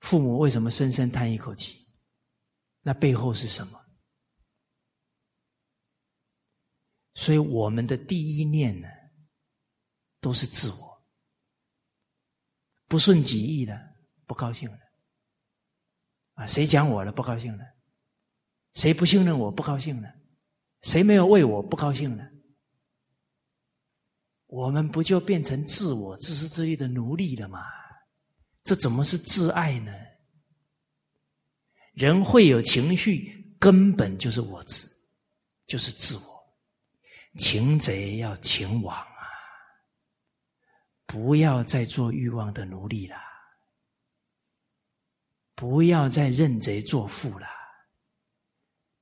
Speaker 1: 父母为什么深深叹一口气？那背后是什么？所以我们的第一念呢，都是自我，不顺己意的，不高兴了。啊，谁讲我了，不高兴了？谁不信任我，不高兴了？谁没有为我不高兴了？我们不就变成自我自私自利的奴隶了吗？这怎么是自爱呢？人会有情绪，根本就是我自，就是自我。擒贼要擒王啊！不要再做欲望的奴隶了，不要再认贼作父了。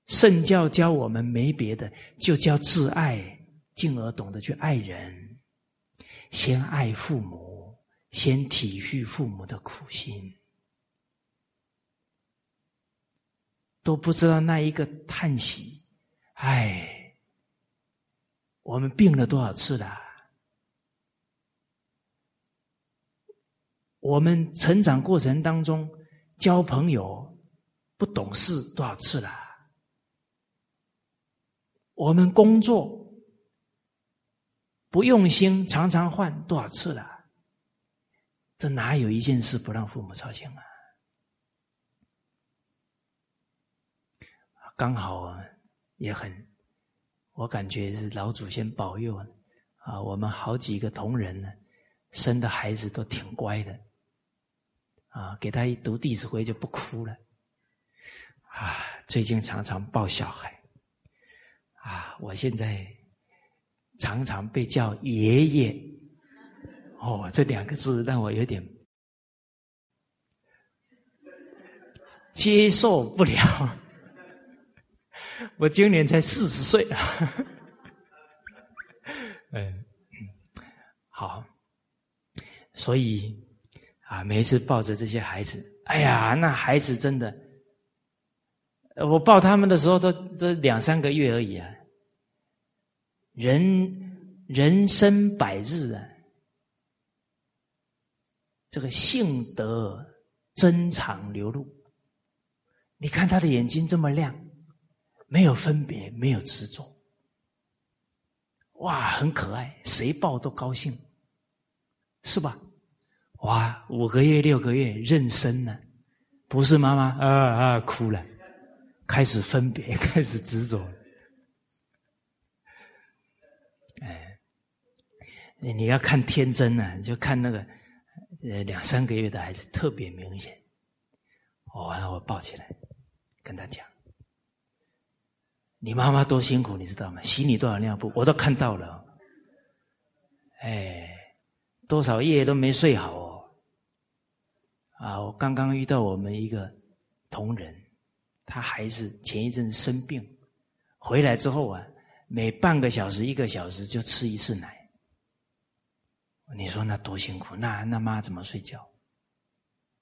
Speaker 1: 圣教教我们没别的，就叫自爱，进而懂得去爱人，先爱父母。先体恤父母的苦心，都不知道那一个叹息，唉，我们病了多少次了？我们成长过程当中交朋友不懂事多少次了？我们工作不用心，常常换多少次了？这哪有一件事不让父母操心啊？刚好啊，也很，我感觉是老祖先保佑啊。我们好几个同仁呢，生的孩子都挺乖的，啊，给他一读《弟子规》就不哭了，啊，最近常常抱小孩，啊，我现在常常被叫爷爷。哦，这两个字让我有点接受不了。我今年才四十岁啊，嗯，好，所以啊，每一次抱着这些孩子，哎呀，那孩子真的，我抱他们的时候都都两三个月而已啊，人人生百日啊。这个性德真常流露，你看他的眼睛这么亮，没有分别，没有执着，哇，很可爱，谁抱都高兴，是吧？哇，五个月、六个月认生了，不是妈妈啊啊哭了，开始分别，开始执着，哎，你要看天真呢，就看那个。呃，两三个月的孩子特别明显，我完了我抱起来，跟他讲：“你妈妈多辛苦，你知道吗？洗你多少尿布，我都看到了。哎，多少夜都没睡好哦。啊，我刚刚遇到我们一个同仁，他孩子前一阵生病，回来之后啊，每半个小时、一个小时就吃一次奶。”你说那多辛苦，那那妈怎么睡觉？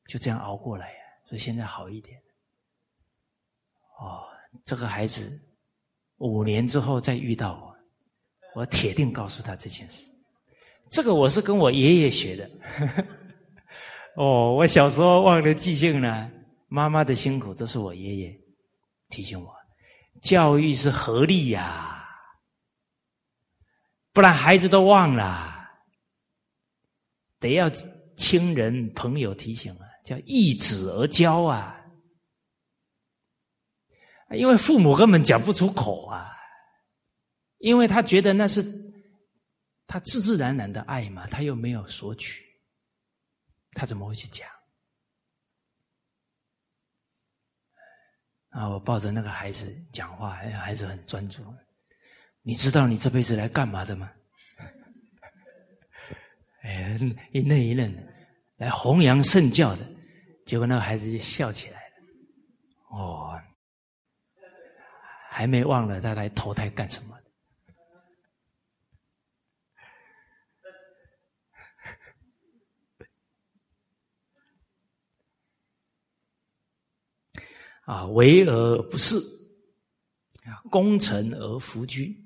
Speaker 1: 就这样熬过来呀，所以现在好一点。哦，这个孩子五年之后再遇到我，我铁定告诉他这件事。这个我是跟我爷爷学的。哦，我小时候忘了记性了，妈妈的辛苦都是我爷爷提醒我。教育是合力呀，不然孩子都忘了。得要亲人朋友提醒啊，叫易子而教啊，因为父母根本讲不出口啊，因为他觉得那是他自自然然的爱嘛，他又没有索取，他怎么会去讲？啊，我抱着那个孩子讲话，孩子很专注。你知道你这辈子来干嘛的吗？哎，一愣一愣的，来弘扬圣教的，结果那个孩子就笑起来了。哦，还没忘了他来投胎干什么。啊，为而不恃，啊，功成而弗居，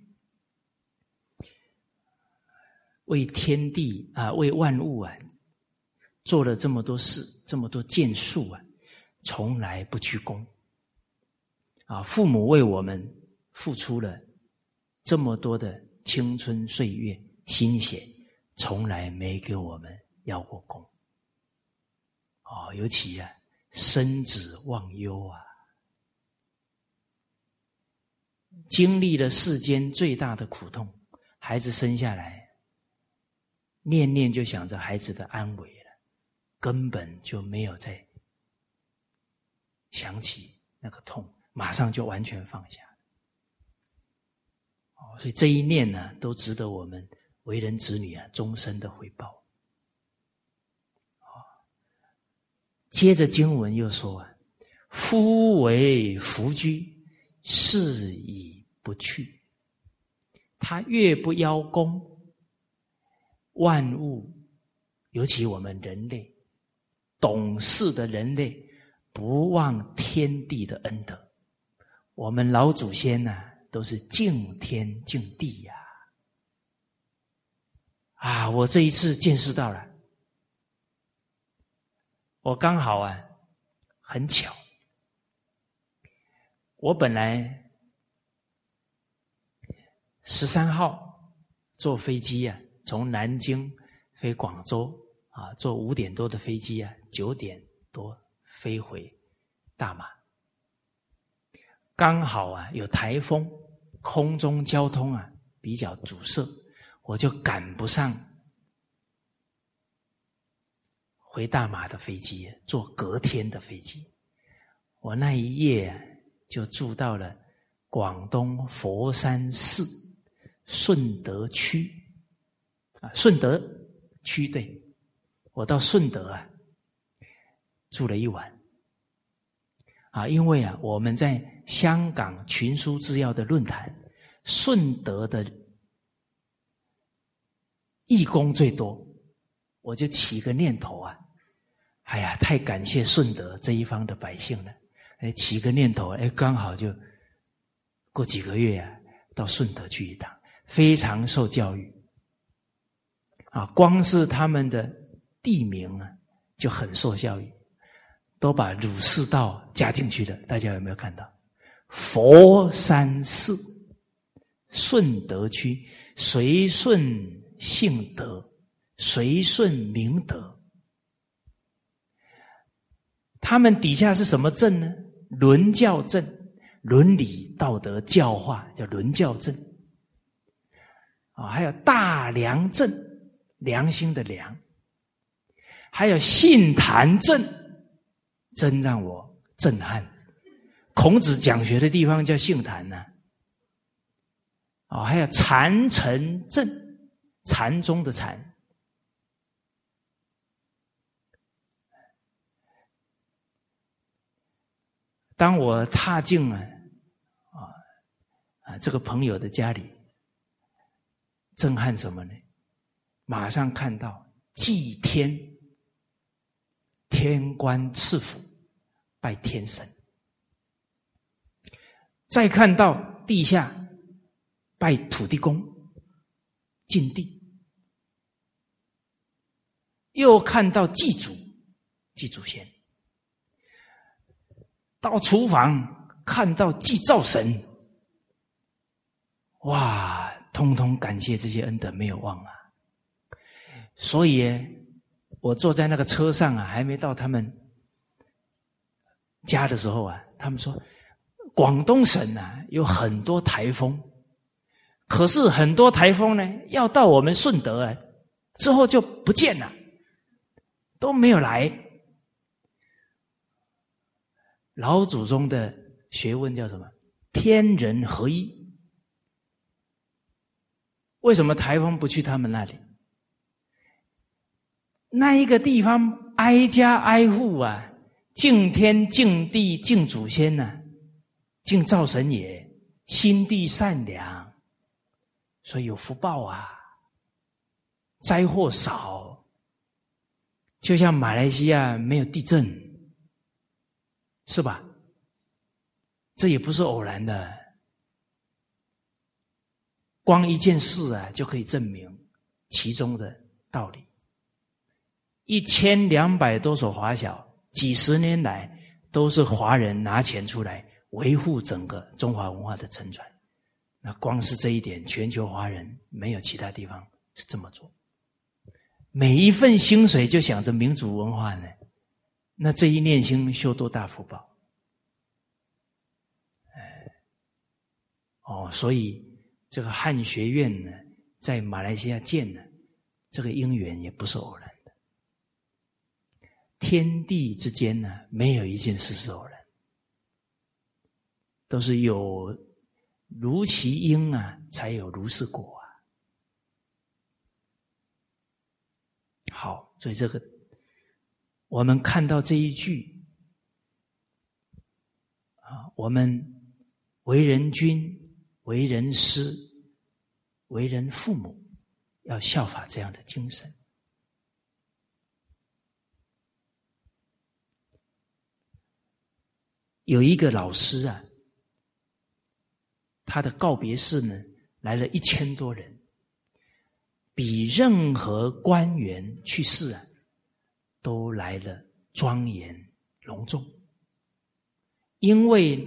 Speaker 1: 为天地啊，为万物啊，做了这么多事，这么多建树啊，从来不居功。啊，父母为我们付出了这么多的青春岁月、心血，从来没给我们要过功。哦，尤其啊，生子忘忧啊。经历了世间最大的苦痛，孩子生下来，念念就想着孩子的安危了，根本就没有再想起那个痛，马上就完全放下。哦，所以这一念呢，都值得我们为人子女啊终身的回报。哦，接着经文又说，夫为福居。是以不去，他越不邀功，万物，尤其我们人类，懂事的人类，不忘天地的恩德。我们老祖先呢，都是敬天敬地呀。啊，我这一次见识到了，我刚好啊，很巧。我本来十三号坐飞机啊，从南京飞广州啊，坐五点多的飞机啊，九点多飞回大马。刚好啊有台风，空中交通啊比较阻塞，我就赶不上回大马的飞机，坐隔天的飞机。我那一夜。就住到了广东佛山市顺德区啊，顺德区对，我到顺德啊住了一晚啊，因为啊我们在香港群书制药的论坛，顺德的义工最多，我就起个念头啊，哎呀，太感谢顺德这一方的百姓了。哎，起个念头，哎，刚好就过几个月啊，到顺德去一趟，非常受教育。啊，光是他们的地名啊，就很受教育，都把儒释道加进去了。大家有没有看到？佛山寺顺德区，随顺姓德，随顺明德。他们底下是什么镇呢？伦教镇，伦理道德教化叫伦教镇啊，还有大良镇，良心的良，还有信坛正，真让我震撼。孔子讲学的地方叫信坛呢，哦，还有禅城镇，禅宗的禅。当我踏进了啊啊这个朋友的家里，震撼什么呢？马上看到祭天、天官赐福、拜天神，再看到地下拜土地公、敬地，又看到祭祖、祭祖先。到厨房看到祭灶神，哇！通通感谢这些恩德，没有忘了。所以，我坐在那个车上啊，还没到他们家的时候啊，他们说广东省啊有很多台风，可是很多台风呢要到我们顺德啊之后就不见了，都没有来。老祖宗的学问叫什么？天人合一。为什么台风不去他们那里？那一个地方挨家挨户啊，敬天敬地敬祖先呢，敬灶神爷，心地善良，所以有福报啊，灾祸少。就像马来西亚没有地震，是吧？这也不是偶然的，光一件事啊，就可以证明其中的道理。一千两百多所华小，几十年来都是华人拿钱出来维护整个中华文化的承传。那光是这一点，全球华人没有其他地方是这么做。每一份薪水就想着民族文化呢，那这一念心修多大福报？哎，哦，所以这个汉学院呢，在马来西亚建呢，这个因缘也不是偶然。天地之间呢，没有一件事是偶然，都是有如其因啊，才有如是果啊。好，所以这个我们看到这一句啊，我们为人君、为人师、为人父母，要效法这样的精神。有一个老师啊，他的告别式呢，来了一千多人。比任何官员去世啊，都来的庄严隆重，因为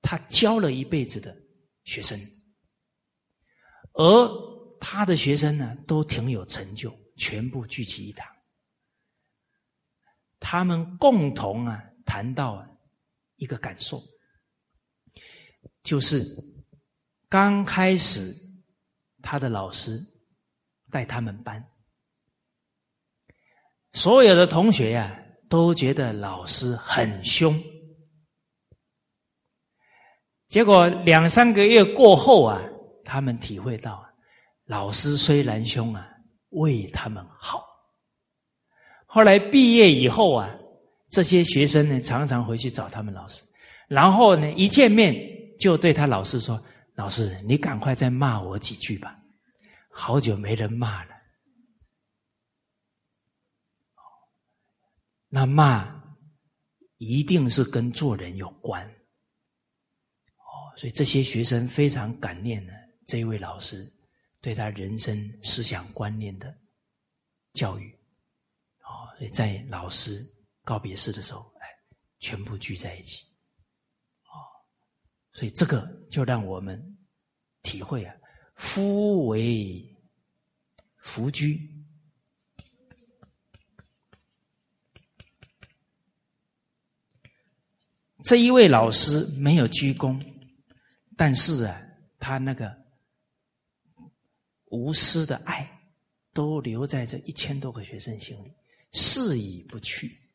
Speaker 1: 他教了一辈子的学生，而他的学生呢，都挺有成就，全部聚集一堂，他们共同啊谈到啊一个感受，就是刚开始。他的老师带他们班，所有的同学呀都觉得老师很凶。结果两三个月过后啊，他们体会到，老师虽然凶啊，为他们好。后来毕业以后啊，这些学生呢常常回去找他们老师，然后呢一见面就对他老师说。老师，你赶快再骂我几句吧，好久没人骂了。那骂一定是跟做人有关，哦，所以这些学生非常感念呢这一位老师对他人生思想观念的教育，哦，所以在老师告别式的时候，哎，全部聚在一起。所以这个就让我们体会啊，夫为弗居，这一位老师没有鞠躬，但是啊，他那个无私的爱都留在这一千多个学生心里，誓已不去。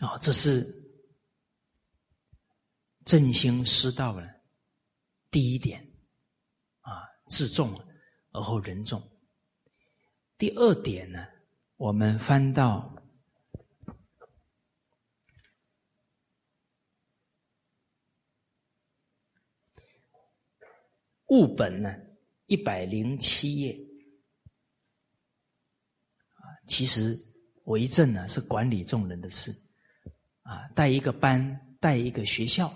Speaker 1: 啊，这是振兴师道的第一点啊，自重而后人重。第二点呢，我们翻到物本呢一百零七页啊，其实为政呢是管理众人的事。啊，带一个班，带一个学校，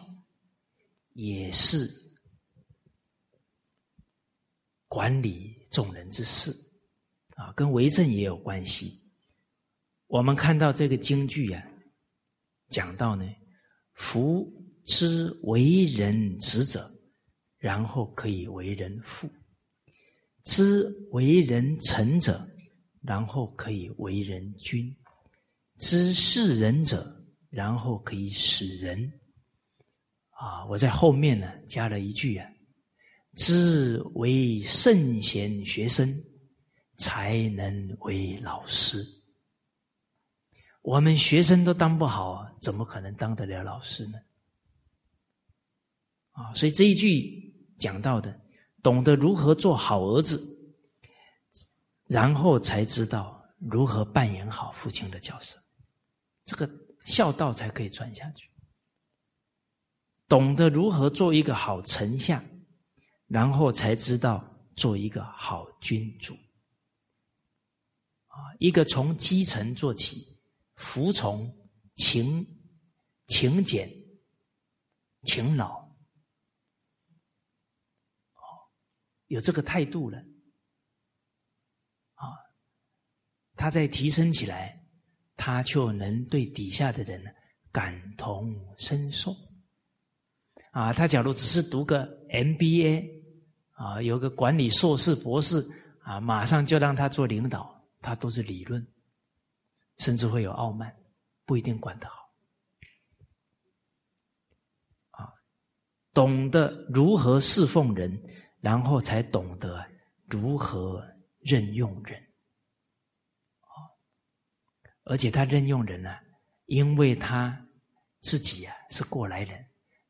Speaker 1: 也是管理众人之事，啊，跟为政也有关系。我们看到这个京剧啊，讲到呢，夫之为人子者，然后可以为人父；之为人臣者，然后可以为人君；知世人者。然后可以使人啊，我在后面呢加了一句啊：“知为圣贤学生，才能为老师。”我们学生都当不好，怎么可能当得了老师呢？啊，所以这一句讲到的，懂得如何做好儿子，然后才知道如何扮演好父亲的角色，这个孝道才可以传下去。懂得如何做一个好丞相，然后才知道做一个好君主。啊，一个从基层做起，服从、勤、勤俭、勤劳。有这个态度了，啊，他在提升起来，他就能对底下的人感同身受。啊，他假如只是读个 MBA，啊，有个管理硕士、博士，啊，马上就让他做领导，他都是理论，甚至会有傲慢，不一定管得好。啊，懂得如何侍奉人。然后才懂得如何任用人，而且他任用人呢，因为他自己啊是过来人，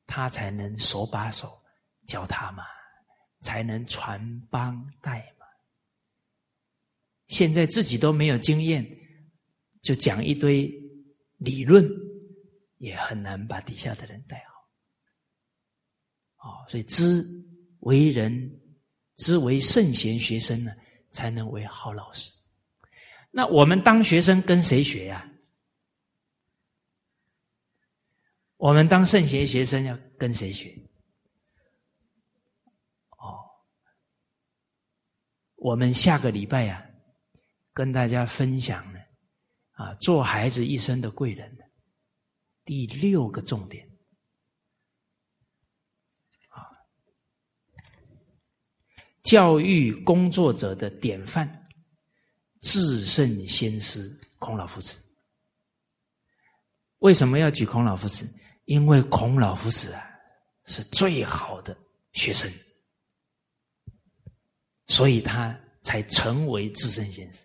Speaker 1: 他才能手把手教他嘛，才能传帮带嘛。现在自己都没有经验，就讲一堆理论，也很难把底下的人带好。哦，所以知。为人知为圣贤学生呢，才能为好老师。那我们当学生跟谁学呀？我们当圣贤学生要跟谁学？哦，我们下个礼拜呀，跟大家分享呢，啊，做孩子一生的贵人第六个重点。教育工作者的典范，至圣先师孔老夫子。为什么要举孔老夫子？因为孔老夫子啊是最好的学生，所以他才成为至圣先师。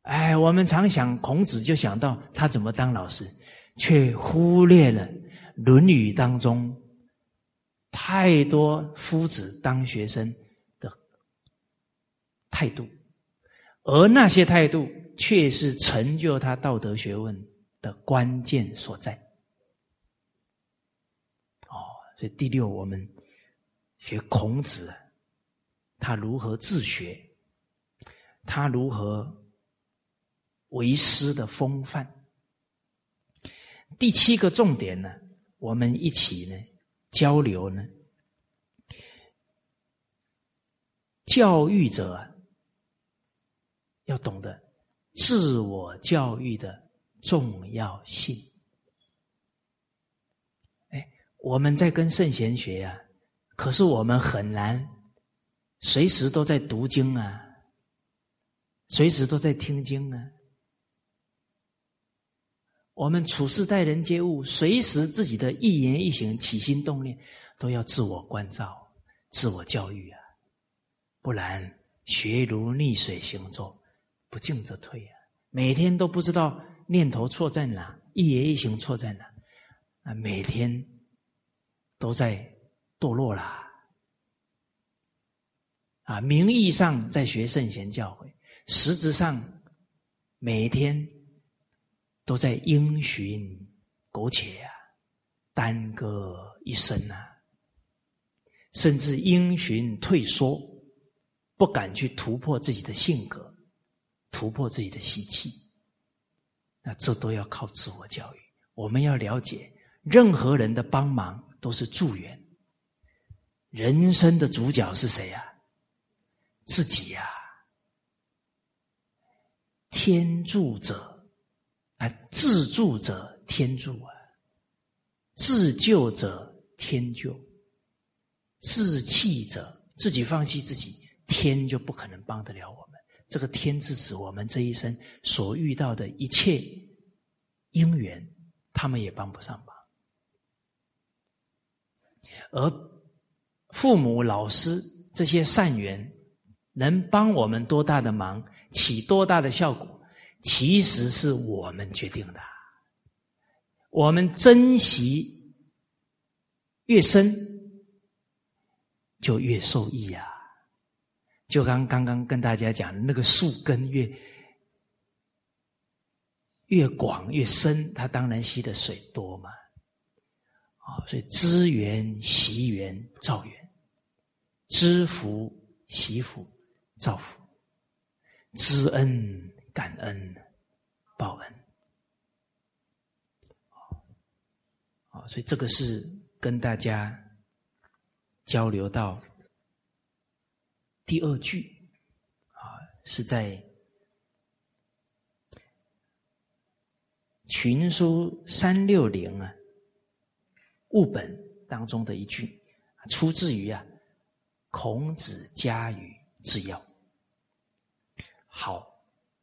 Speaker 1: 哎，我们常想孔子，就想到他怎么当老师，却忽略了《论语》当中。太多夫子当学生态度，而那些态度却是成就他道德学问的关键所在。哦，所以第六，我们学孔子，他如何自学，他如何为师的风范。第七个重点呢，我们一起呢。交流呢？教育者要懂得自我教育的重要性。哎，我们在跟圣贤学呀，可是我们很难随时都在读经啊，随时都在听经啊。我们处事待人接物，随时自己的一言一行、起心动念，都要自我关照、自我教育啊！不然学如逆水行舟，不进则退啊！每天都不知道念头错在哪，一言一行错在哪，啊，每天都在堕落啦！啊，名义上在学圣贤教诲，实质上每天。都在因循苟且啊，耽搁一生啊，甚至因循退缩，不敢去突破自己的性格，突破自己的习气。那这都要靠自我教育。我们要了解，任何人的帮忙都是助缘。人生的主角是谁呀？自己呀。天助者。啊，自助者天助啊，自救者天救，自弃者自己放弃自己，天就不可能帮得了我们。这个天是指我们这一生所遇到的一切因缘，他们也帮不上忙。而父母、老师这些善缘，能帮我们多大的忙，起多大的效果？其实是我们决定的。我们珍惜越深，就越受益啊！就刚刚刚跟大家讲，那个树根越越广越深，它当然吸的水多嘛。啊，所以知缘习缘造缘，知福习福造福，知恩感恩报恩。啊，所以这个是跟大家交流到第二句啊，是在群书三六零啊。物本当中的一句，出自于啊孔子家语之要。好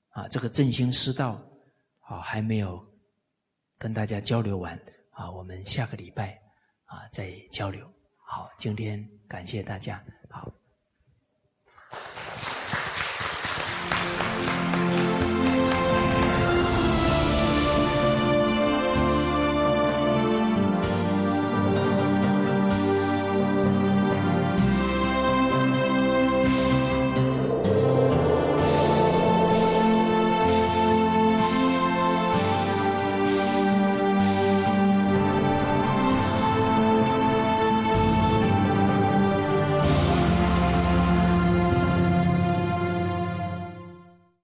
Speaker 1: 啊，这个振兴师道啊还没有跟大家交流完啊，我们下个礼拜啊再交流。好，今天感谢大家，好。何?